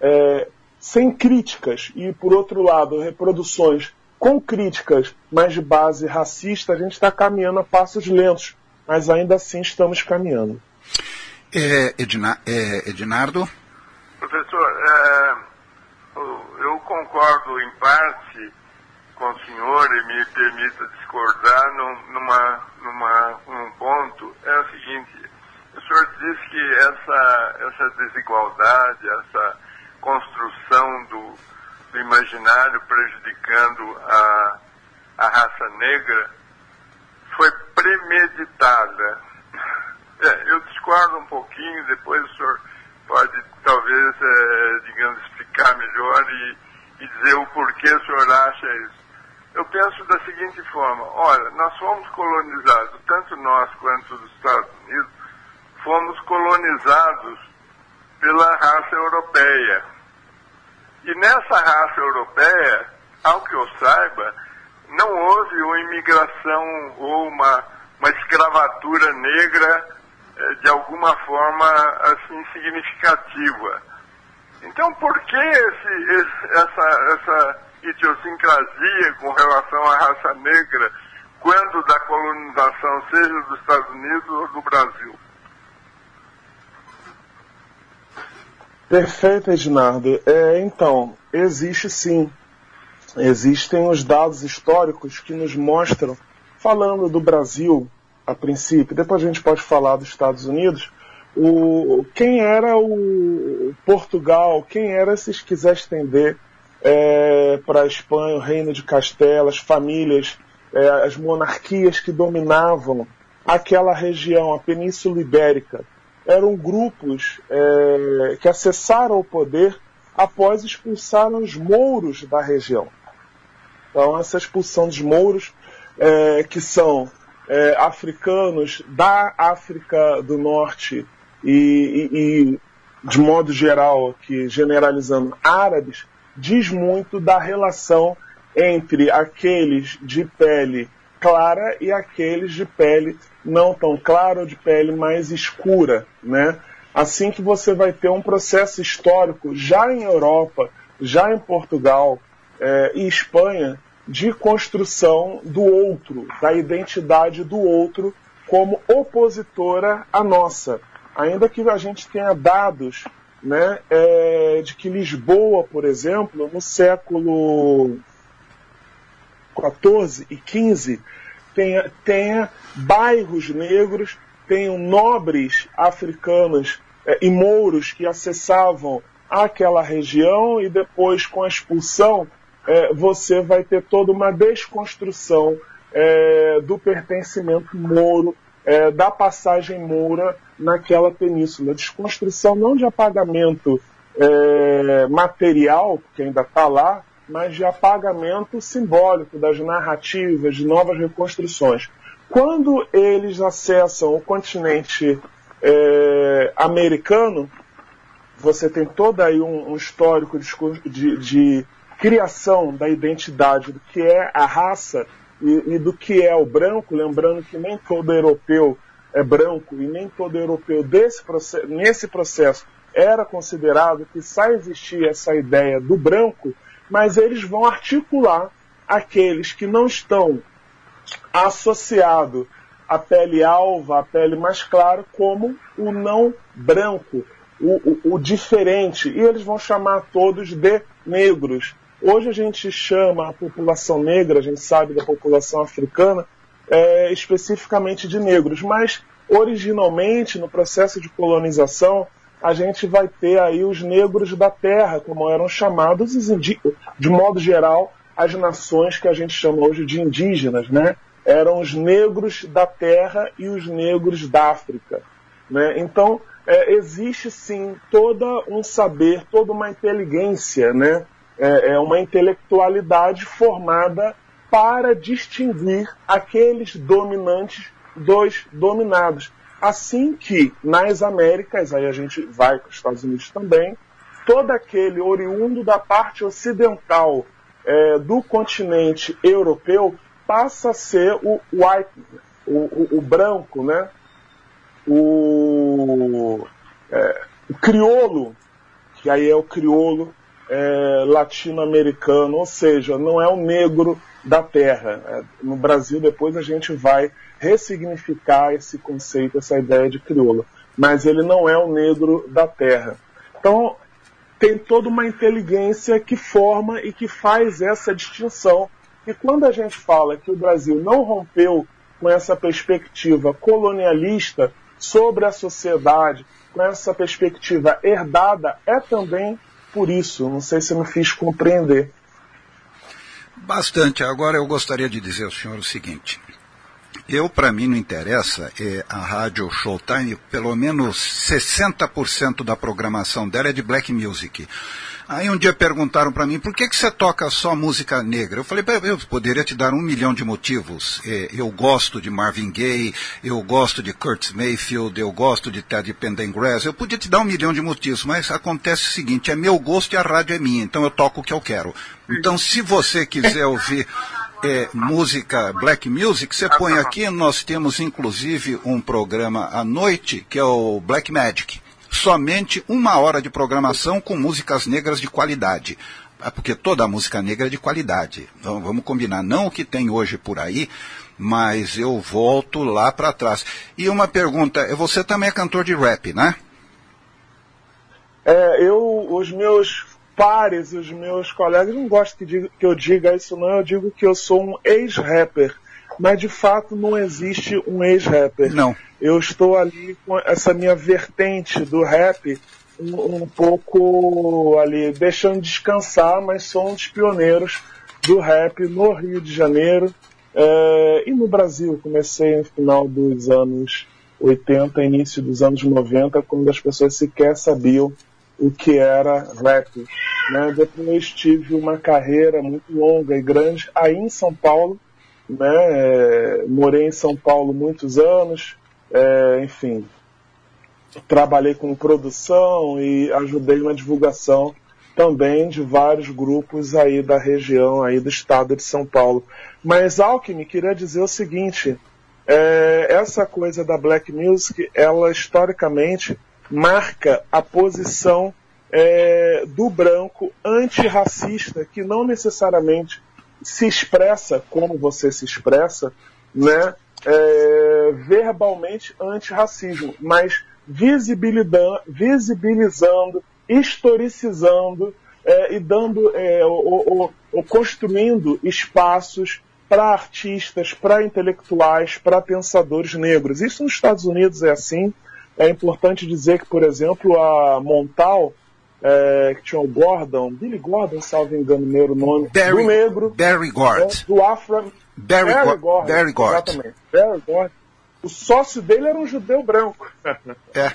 é, sem críticas e, por outro lado, reproduções com críticas, mas de base racista, a gente está caminhando a passos lentos, mas ainda assim estamos caminhando. É, Edna, é, Ednardo? Professor, é, eu concordo em parte com o senhor e me permita discordar numa, numa, num ponto. É o seguinte, o senhor disse que essa, essa desigualdade, essa construção do, do imaginário prejudicando a, a raça negra foi premeditada. É, eu discordo um pouquinho, depois o senhor pode talvez, é, digamos, explicar melhor e, e dizer o porquê o senhor acha isso. Eu penso da seguinte forma, olha, nós fomos colonizados, tanto nós quanto os Estados Unidos, fomos colonizados pela raça europeia. E nessa raça europeia, ao que eu saiba, não houve uma imigração ou uma, uma escravatura negra de alguma forma assim significativa. Então, por que esse, esse, essa, essa idiosincrasia com relação à raça negra quando da colonização, seja dos Estados Unidos ou do Brasil? Perfeito, Ednardo. É, então, existe sim. Existem os dados históricos que nos mostram, falando do Brasil a princípio, depois a gente pode falar dos Estados Unidos, o, quem era o Portugal, quem era, se quiser estender é, para a Espanha, o Reino de Castela, as famílias, é, as monarquias que dominavam aquela região, a Península Ibérica? Eram grupos é, que acessaram o poder após expulsar os mouros da região. Então, essa expulsão dos mouros, é, que são é, africanos da África do Norte e, e, de modo geral, aqui generalizando, árabes, diz muito da relação entre aqueles de pele clara e aqueles de pele não tão clara ou de pele mais escura, né? Assim que você vai ter um processo histórico já em Europa, já em Portugal é, e Espanha de construção do outro, da identidade do outro como opositora à nossa. Ainda que a gente tenha dados né, é, de que Lisboa, por exemplo, no século XIV e XV, tenha, tenha bairros negros, tenham nobres africanos é, e mouros que acessavam aquela região e depois, com a expulsão, é, você vai ter toda uma desconstrução é, do pertencimento mouro, é, da passagem moura naquela península. Desconstrução não de apagamento é, material, que ainda está lá, mas de apagamento simbólico das narrativas, de novas reconstruções. Quando eles acessam o continente é, americano, você tem todo aí um, um histórico de, de, de, criação da identidade do que é a raça e, e, do que é o branco, lembrando que nem todo europeu é branco e nem todo europeu desse nesse processo era considerado que só existia essa ideia do branco, mas eles vão articular aqueles que não estão associados à pele alva, à pele mais clara, como o não branco, o, o, o diferente, e eles vão chamar todos de negros. Hoje a gente chama a população negra, a gente sabe da população africana, é, especificamente de negros, mas originalmente no processo de colonização a gente vai ter aí os negros da terra, como eram chamados, de modo geral, as nações que a gente chama hoje de indígenas, né? Eram os negros da terra e os negros da África. Né? Então, é, existe sim todo um saber, toda uma inteligência, né? É, é uma intelectualidade formada para distinguir aqueles dominantes dos dominados. Assim que nas Américas, aí a gente vai para os Estados Unidos também, todo aquele oriundo da parte ocidental é, do continente europeu passa a ser o white, o, o, o branco, né? o, é, o criolo, que aí é o criolo é, latino-americano, ou seja, não é o negro da terra. É, no Brasil, depois a gente vai ressignificar esse conceito, essa ideia de crioulo. Mas ele não é o negro da terra. Então, tem toda uma inteligência que forma e que faz essa distinção. E quando a gente fala que o Brasil não rompeu com essa perspectiva colonialista sobre a sociedade, com essa perspectiva herdada, é também por isso. Não sei se eu me fiz compreender. Bastante. Agora eu gostaria de dizer ao senhor o seguinte. Eu, para mim, não interessa é, a rádio Showtime, pelo menos 60% da programação dela é de black music. Aí um dia perguntaram para mim, por que, que você toca só música negra? Eu falei, eu poderia te dar um milhão de motivos. É, eu gosto de Marvin Gaye, eu gosto de Curtis Mayfield, eu gosto de Ted Pendergrass, eu podia te dar um milhão de motivos, mas acontece o seguinte, é meu gosto e a rádio é minha, então eu toco o que eu quero. Então se você quiser ouvir é, música, black music, você põe aqui, nós temos inclusive um programa à noite, que é o Black Magic somente uma hora de programação com músicas negras de qualidade. É porque toda a música negra é de qualidade. Então, vamos combinar, não o que tem hoje por aí, mas eu volto lá para trás. E uma pergunta, você também é cantor de rap, né? É, eu, os meus pares, os meus colegas não gostam que, diga, que eu diga isso não, eu digo que eu sou um ex-rapper. Mas de fato não existe um ex-rapper. Não eu estou ali com essa minha vertente do rap um, um, pouco ali deixando descansar, mas sou um dos pioneiros do rap no Rio de Janeiro é, e no Brasil. Comecei no final dos anos 80, início dos anos 90, quando as pessoas sequer sabiam o que era rap. Né? Depois tive uma carreira muito longa e grande aí em São Paulo. Né? É, morei em São Paulo muitos anos, é, enfim. trabalhei com produção e ajudei na divulgação também de vários grupos aí da região aí do estado de São Paulo. Mas Alckmin queria dizer o seguinte, é, essa coisa da black music, ela historicamente marca a posição é, do branco antirracista, que não necessariamente se expressa como você se expressa, né, é, verbalmente antirracismo, mas visibilizando, historicizando é, e dando é, ou, construindo espaços para artistas, para intelectuais, para pensadores negros. Isso nos Estados Unidos é assim. É importante dizer que, por exemplo, a Montal, é, que tinha o Gordon, Billy Gordon, salvo engano, meu nome, Barry, do negro, Barry Gord, é, do Afro, Barry, Barry Gordon, Barry Gordon, exatamente, Barry Gordon. O sócio dele era um judeu branco. É.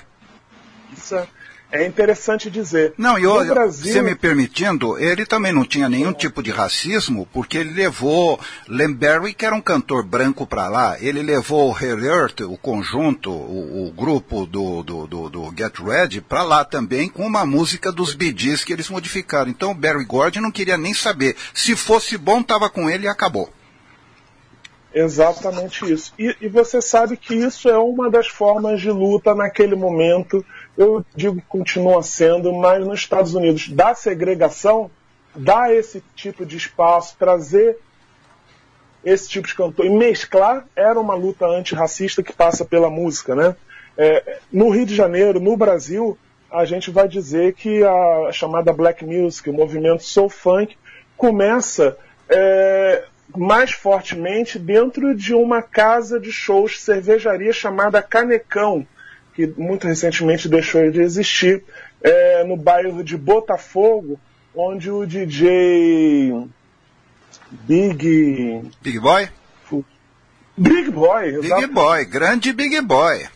Isso é é interessante dizer. Não, e olha, Brasil... você me permitindo, ele também não tinha nenhum tipo de racismo, porque ele levou Lemberry, que era um cantor branco para lá, ele levou o Earth, o conjunto, o, o grupo do, do, do, do, Get Ready, para lá também, com uma música dos Bee Gees que eles modificaram. Então o Barry Gordon não queria nem saber. Se fosse bom, estava com ele e acabou. Exatamente isso. E, e, você sabe que isso é uma das formas de luta naquele momento. Eu digo que continua sendo, mas nos Estados Unidos, da segregação, dar esse tipo de espaço, trazer esse tipo de cantor e mesclar era uma luta antirracista que passa pela música, né? É, no Rio de Janeiro, no Brasil, a gente vai dizer que a chamada black music, o movimento soul funk, começa é, mais fortemente dentro de uma casa de shows, cervejaria chamada Canecão, que muito recentemente deixou de existir, é, no bairro de Botafogo, onde o DJ Big. Big Boy? Big Boy, Big Boy, grande Big Boy.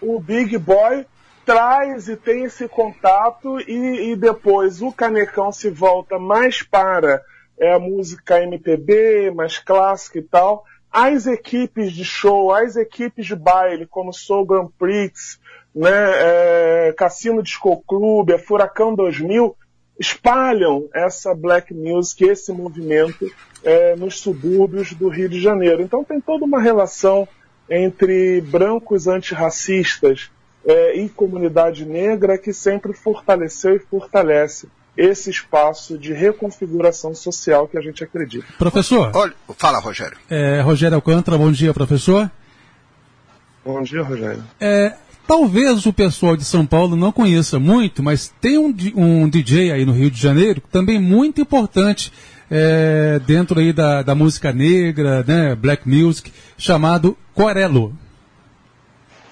O Big Boy traz e tem esse contato e, e depois o Canecão se volta mais para é a música MPB, mais clássica e tal. As equipes de show, as equipes de baile, como Soul Grand Prix, né, é, Cassino Disco Club, a Furacão 2000, espalham essa black music, esse movimento é, nos subúrbios do Rio de Janeiro. Então tem toda uma relação entre brancos antirracistas é, e comunidade negra que sempre fortaleceu e fortalece esse espaço de reconfiguração social que a gente acredita. Professor. Olha, fala, Rogério. É, Rogério Alcântara, bom dia, professor. Bom dia, Rogério. É, talvez o pessoal de São Paulo não conheça muito, mas tem um, um DJ aí no Rio de Janeiro também muito importante é, dentro aí da, da música negra, né, black music, chamado Corello.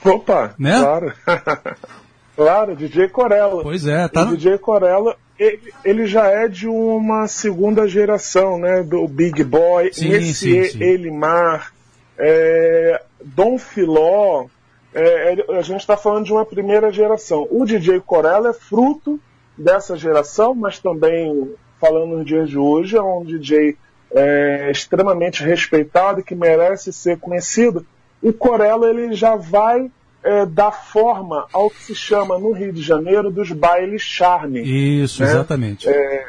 Opa, né? claro. claro, DJ Corello. Pois é, tá. O. DJ Corello ele já é de uma segunda geração, né? Do Big Boy, sim, Messier sim, sim. Elimar, é, Dom Filó. É, a gente está falando de uma primeira geração. O DJ Corella é fruto dessa geração, mas também, falando nos dias de hoje, é um DJ é, extremamente respeitado que merece ser conhecido. O Corella ele já vai é, dar forma ao que se chama no Rio de Janeiro dos bailes charme. Isso, né? exatamente. É,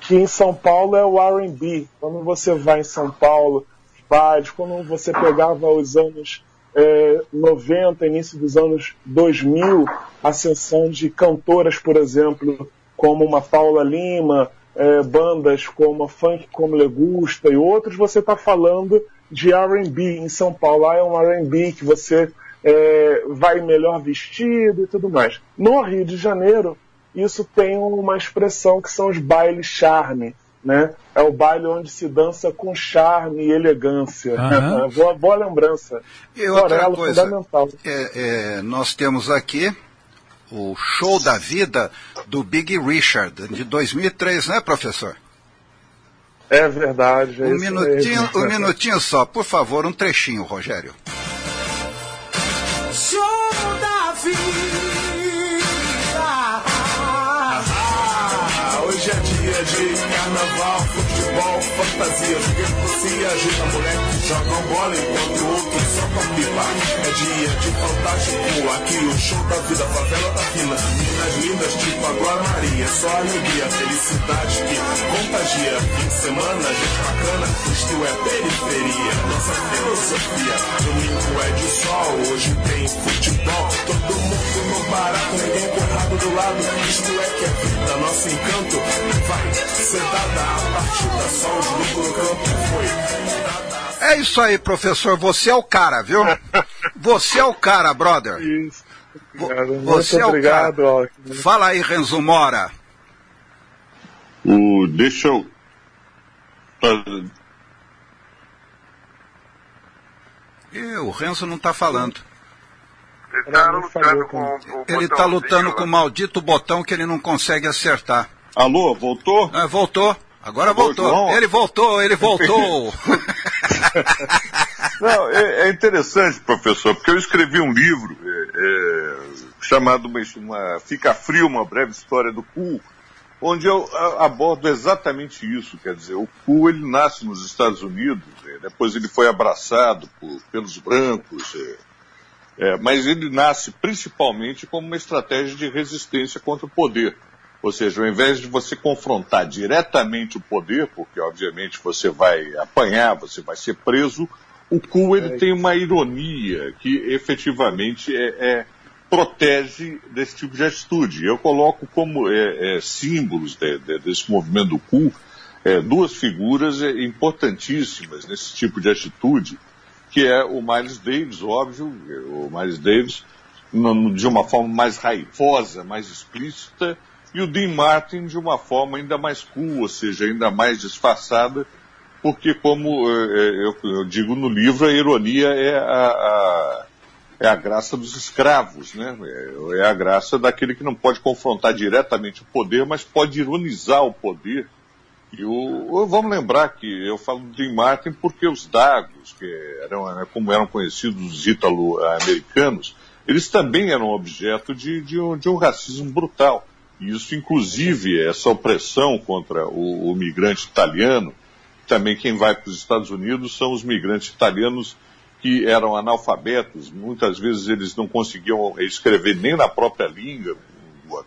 que em São Paulo é o R&B. Quando você vai em São Paulo, bailes, quando você pegava os anos é, 90, início dos anos 2000, ascensão de cantoras, por exemplo, como uma Paula Lima, é, bandas como a Funk Como Legusta e outros, você está falando de R&B em São Paulo. Lá é um R&B que você é, vai melhor vestido e tudo mais. No Rio de Janeiro, isso tem uma expressão que são os bailes charme. Né? É o baile onde se dança com charme e elegância. Uhum. boa, boa lembrança. E outra coisa, fundamental. É, é, nós temos aqui o Show da Vida do Big Richard, de 2003, né, professor? É verdade. É um, minutinho, um minutinho só, por favor, um trechinho, Rogério. Futebol, fantasia. Você agita moleque, jogam bola enquanto outros soltam pipa. É dia de fantástico, aqui o show da vida, favela da fina. Minas lindas, tipo agora Maria, só alegria, felicidade que contagia. Fim de semana, gente bacana, isto é periferia. Nossa filosofia, domingo é de sol, hoje tem futebol. Todo mundo no barato, ninguém porrado do lado. Isto é que é vida, nosso encanto vai ser dada a partida. É isso aí, professor. Você é o cara, viu? Você é o cara, brother. Isso. Vo- Cara, muito Você é o obrigado, cara. ó. Fala aí, Renzo Mora. O, deixa eu. tá, Ih, o Renzo não está falando. Ele está lutando com o Ele botãozinho lutando lá. com o maldito botão que ele não consegue acertar. Alô, voltou? Ah, voltou. Agora voltou. João? Ele voltou, ele voltou. Não, é, é interessante, professor, porque eu escrevi um livro é, é, chamado uma, uma Fica Frio, uma breve história do cu, onde eu abordo exatamente isso. Quer dizer, o cu ele nasce nos Estados Unidos, é, depois ele foi abraçado por- pelos brancos, é, mas ele nasce principalmente como uma estratégia de resistência contra o poder. Ou seja, ao invés de você confrontar diretamente o poder, porque obviamente você vai apanhar, você vai ser preso, o cu ele tem uma ironia que efetivamente é, é- protege desse tipo de atitude. Eu coloco como é, é, símbolos de- de- desse movimento do cu é, duas figuras é, importantíssimas nesse tipo de atitude, que é o Miles Davis, óbvio, o Miles Davis, de uma forma mais raivosa, mais explícita, e o Dean Martin de uma forma ainda mais cool, ou seja, ainda mais disfarçada, porque, como eh, eu, eu digo no livro, a ironia é a, a- é a graça dos escravos, né? É, é a graça daquele que não pode confrontar diretamente o poder, mas pode ironizar o poder. E o- vamos lembrar que eu falo do Dean Martin porque os Dagos, que eram, né, como eram conhecidos os ítalo-americanos, eles também eram objeto de, de um, de um racismo brutal. Isso, inclusive, essa opressão contra o, o migrante italiano, também quem vai para os Estados Unidos são os migrantes italianos que eram analfabetos, muitas vezes eles não conseguiam escrever nem na própria língua,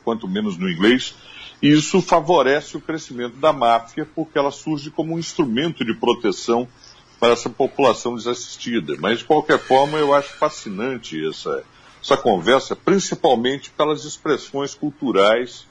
quanto menos no inglês, e isso favorece o crescimento da máfia porque ela surge como um instrumento de proteção para essa população desassistida. Mas, de qualquer forma, eu acho fascinante essa, essa conversa, principalmente pelas expressões culturais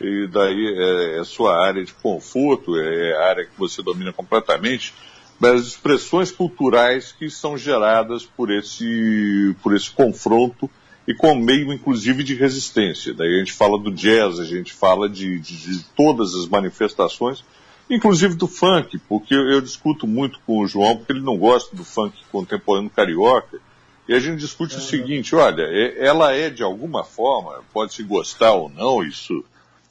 e daí é, é sua área de conforto, é a área que você domina completamente, das expressões culturais que são geradas por esse, por esse confronto e com meio, inclusive, de resistência. Daí a gente fala do jazz, a gente fala de, de, de todas as manifestações, inclusive do funk, porque eu, eu discuto muito com o João, porque ele não gosta do funk contemporâneo carioca, e a gente discute o seguinte, olha, ela é de alguma forma, pode-se gostar ou não, isso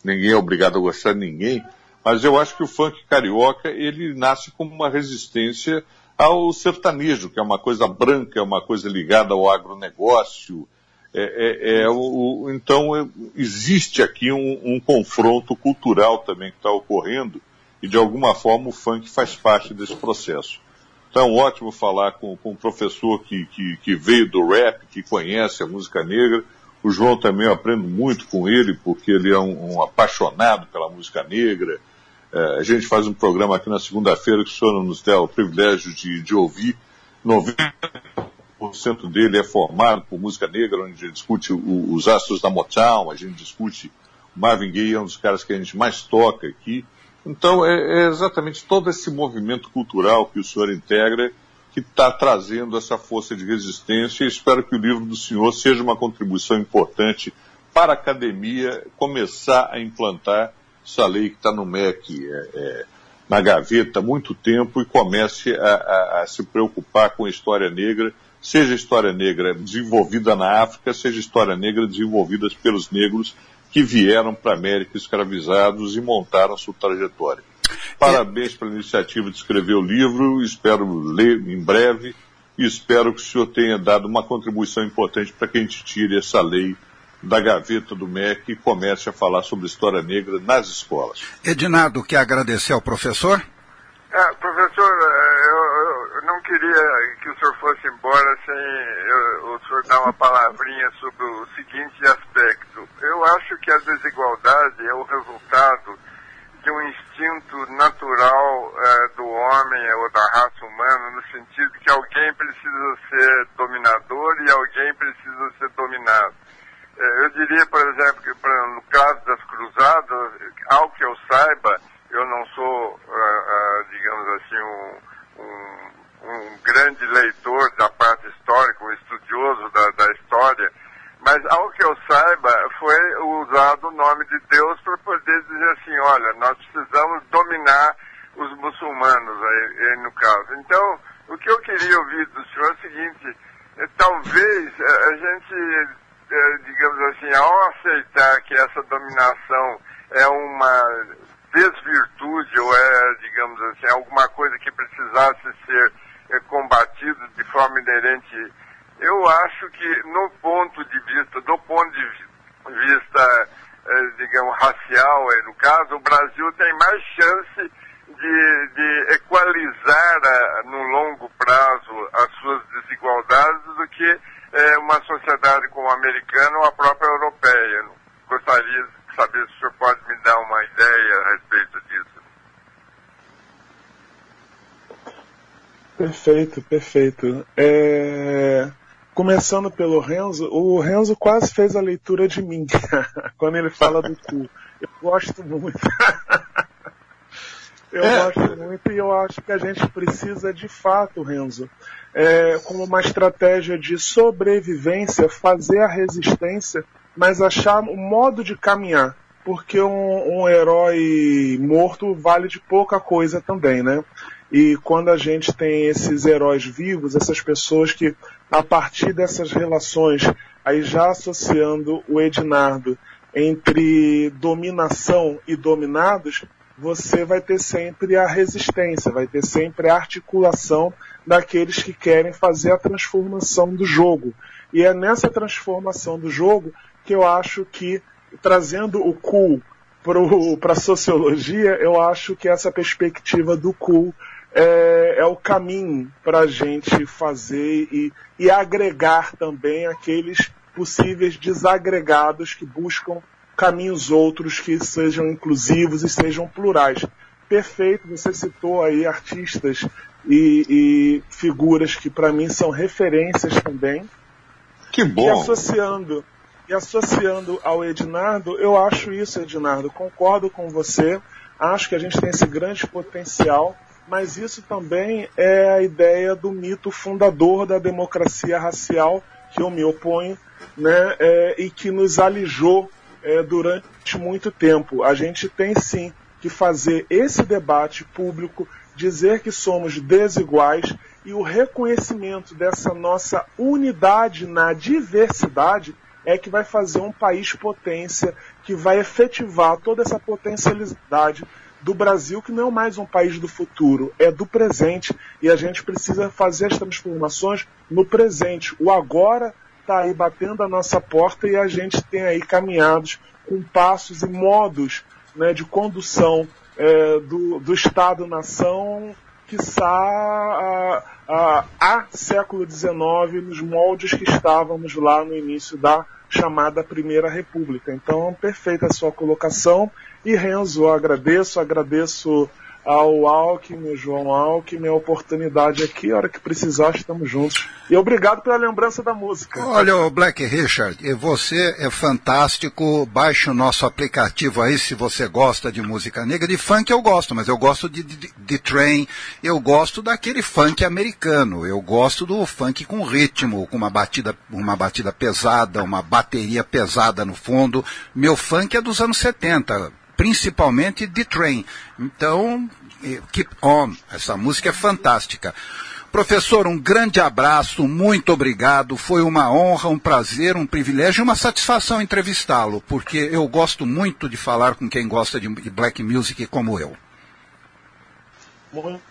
ninguém é obrigado a gostar de ninguém, mas eu acho que o funk carioca, ele nasce como uma resistência ao sertanejo, que é uma coisa branca, é uma coisa ligada ao agronegócio. É, é- é o- o- então, existe aqui um, um confronto cultural também que está ocorrendo, e de alguma forma o funk faz parte desse processo. Então, ótimo falar com, com um professor que, que, que veio do rap, que conhece a música negra. O João também eu aprendo muito com ele, porque ele é um, um apaixonado pela música negra. É, a gente faz um programa aqui na segunda-feira que o senhor nos dá o privilégio de, de ouvir. 90% dele é formado por música negra, onde a gente discute o- os astros da Motown, a gente discute Marvin Gaye, é um dos caras que a gente mais toca aqui. Então, é, é exatamente todo esse movimento cultural que o senhor integra que está trazendo essa força de resistência espero que o livro do senhor seja uma contribuição importante para a academia começar a implantar essa lei que está no MEC é, é, na gaveta há muito tempo e comece a, a- a se preocupar com a história negra, seja história negra desenvolvida na África, seja história negra desenvolvida pelos negros que vieram para a América escravizados e montaram sua trajetória. Parabéns pela iniciativa de escrever o livro, espero ler em breve e espero que o senhor tenha dado uma contribuição importante para que a gente tire essa lei da gaveta do MEC e comece a falar sobre história negra nas escolas. Edinardo, quer agradecer ao professor? É, professor, é, queria que o senhor fosse embora sem eu, o senhor dar uma palavrinha sobre o seguinte aspecto. Eu acho que a desigualdade é o resultado de um instinto natural é, do homem ou da raça humana, no sentido que alguém precisa ser dominador e alguém precisa ser dominado. É, eu diria, por exemplo, que pra, no caso das cruzadas, ao que eu saiba, eu não sou, uh, digamos assim, um, um, um, grande leitor da parte histórica, um estudioso da, da história, mas ao que eu saiba, foi usado o nome de Deus para poder dizer assim, olha, nós precisamos dominar os muçulmanos aí, aí, no caso. Então, o que eu queria ouvir do senhor é o seguinte, é, talvez eh, a gente é, digamos assim, ao aceitar que essa dominação é uma desvirtude ou é, digamos assim, alguma coisa que precisasse ser é, combatido de forma inerente, eu acho que no ponto de vista, do ponto de vista, é, digamos, racial, no caso, o Brasil tem mais chance de, de equalizar a, no longo prazo as suas desigualdades do que é, uma sociedade como a americana ou a própria europeia. Gostaria de saber se o senhor pode me dar uma ideia a respeito disso. Perfeito, perfeito. É... Começando pelo Renzo, o Renzo quase fez a leitura de mim quando ele fala do cu. Eu gosto muito. eu é. gosto muito e eu acho que a gente precisa de fato, Renzo, é, como uma estratégia de sobrevivência, fazer a resistência, mas achar um modo de caminhar. Porque um, um herói morto vale de pouca coisa também, né? E quando a gente tem esses heróis vivos, essas pessoas que, a partir dessas relações, aí já associando o Ednardo entre dominação e dominados, você vai ter sempre a resistência, vai ter sempre a articulação daqueles que querem fazer a transformação do jogo. E é nessa transformação do jogo que eu acho que, trazendo o cool para a sociologia, eu acho que essa perspectiva do cool é, é o caminho para a gente fazer e, e agregar também aqueles possíveis desagregados que buscam caminhos outros que sejam inclusivos e sejam plurais. Perfeito, você citou aí artistas e, e figuras que para mim são referências também. Que bom! E associando, e associando ao Ednardo, eu acho isso, Ednardo, concordo com você, acho que a gente tem esse grande potencial, mas isso também é a ideia do mito fundador da democracia racial, que eu me oponho, né, é, e que nos alijou é, durante muito tempo. A gente tem sim que fazer esse debate público, dizer que somos desiguais e o reconhecimento dessa nossa unidade na diversidade é que vai fazer um país potência, que vai efetivar toda essa potencialidade do Brasil, que não é mais um país do futuro, é do presente, e a gente precisa fazer as transformações no presente. O agora está aí batendo a nossa porta e a gente tem aí caminhados com passos e modos né, de condução é, do, do Estado-nação, que está a, a, século XIX, nos moldes que estávamos lá no início da chamada Primeira República. Então, perfeita a sua colocação. E Renzo, agradeço, agradeço ao Alckmin, João Alckmin, a oportunidade aqui, a hora que precisar, estamos juntos. E obrigado pela lembrança da música. Olha, o Black Richard, você é fantástico, baixe o nosso aplicativo aí se você gosta de música negra. De funk eu gosto, mas eu gosto de, de, de train, eu gosto daquele funk americano, eu gosto do funk com ritmo, com uma batida, uma batida pesada, uma bateria pesada no fundo. Meu funk é dos anos 70, principalmente de Train. Então, keep on, essa música é fantástica. Professor, um grande abraço, muito obrigado. Foi uma honra, um prazer, um privilégio e uma satisfação entrevistá-lo, porque eu gosto muito de falar com quem gosta de black music como eu. Muito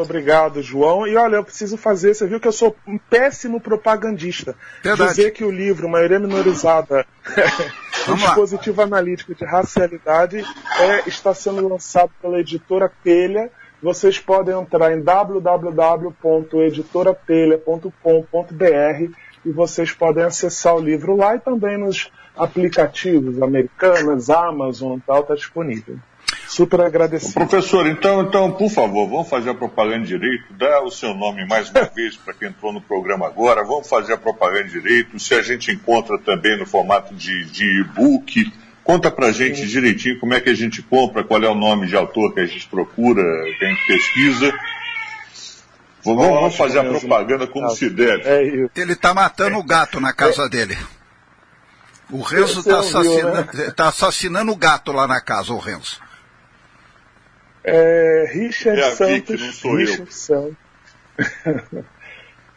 Muito obrigado, João. E olha, eu preciso fazer, você viu que eu sou um péssimo propagandista. Verdade. Dizer que o livro Maioria Minorizada, lá. dispositivo analítico de racialidade, é, está sendo lançado pela editora Telha. Vocês podem entrar em www.editoratelha.com.br e vocês podem acessar o livro lá e também nos aplicativos americanas, Amazon e tal, está disponível. Super agradecido. Professor, então, então, por favor, vamos fazer a propaganda direito. Dá o seu nome mais uma vez para quem entrou no programa agora. Vamos fazer a propaganda direito. Se a gente encontra também no formato de, de e-book. Conta pra gente direitinho como é que a gente compra, qual é o nome de autor que a gente procura, que a gente pesquisa. Vamos, vamos fazer a propaganda como se deve. É. Ele está matando o gato na casa dele. O Renzo está assassinando, tá assassinando o gato lá na casa, o Renzo. É, Richard É Santos. eu. Richard Santos.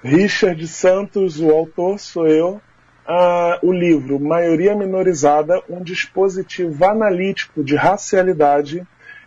Richard Santos, o autor sou eu. Ah, o livro Maioria Minorizada, um dispositivo analítico de racialidade.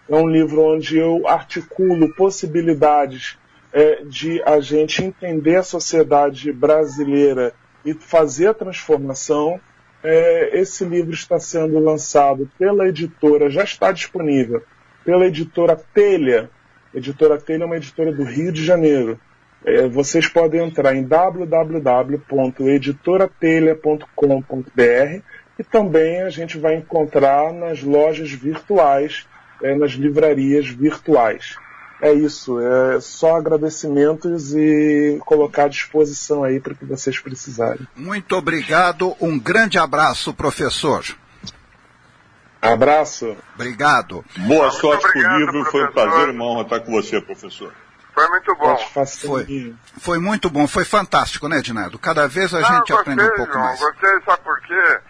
É um livro onde eu articulo possibilidades eh, de a gente entender a sociedade brasileira e fazer a transformação. Eh, esse livro está sendo lançado pela editora, já está disponível, pela editora Telha. Editora Telha é uma editora do Rio de Janeiro. É, vocês podem entrar em www.editoratelha.com.br e também a gente vai encontrar nas lojas virtuais, é, nas livrarias virtuais. É isso, é só agradecimentos e colocar à disposição aí para o que vocês precisarem. Muito obrigado, um grande abraço, professor. Abraço. Obrigado. Boa Muito sorte com o obrigado, livro. Foi um professor. prazer, uma honra estar com você, professor. Foi muito bom. Foi. Foi muito bom, foi fantástico, né, Dinardo? Cada vez a Não, gente gostei, aprende um pouco João, mais. Gostei, sabe por quê?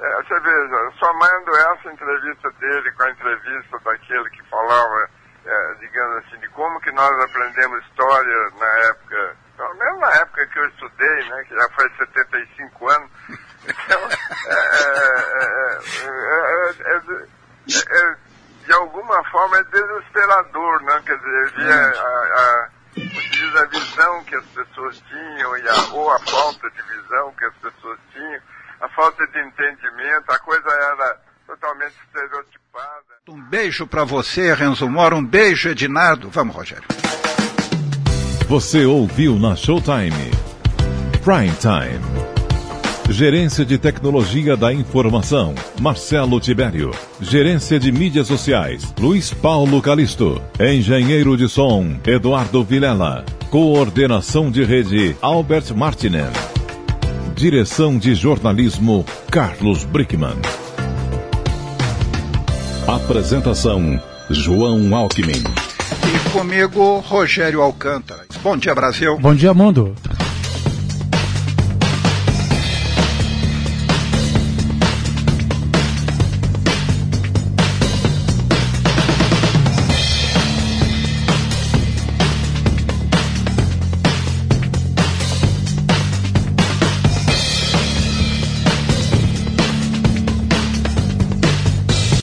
É, você veja, somando essa entrevista dele com a entrevista daquele que falava, é, digamos assim, de como que nós aprendemos história na época, pelo menos na época que eu estudei, né, que já faz 75 anos. Então, é, é, é, é, é, é, de alguma forma é desesperador, né? Quer dizer, via a, a, diz a visão que as pessoas tinham, e a, ou a falta de visão que as pessoas tinham, a falta de entendimento, a coisa era totalmente estereotipada. Um beijo para você, Renzo Mora, um beijo, Edinardo. Vamos, Rogério. Você ouviu na Showtime. Prime Time. Gerência de Tecnologia da Informação, Marcelo Tibério. Gerência de Mídias Sociais, Luiz Paulo Calisto. Engenheiro de Som, Eduardo Vilela. Coordenação de Rede, Albert Martinen. Direção de Jornalismo, Carlos Brickman. Apresentação, João Alckmin. E comigo, Rogério Alcântara. Bom dia, Brasil. Bom dia, mundo.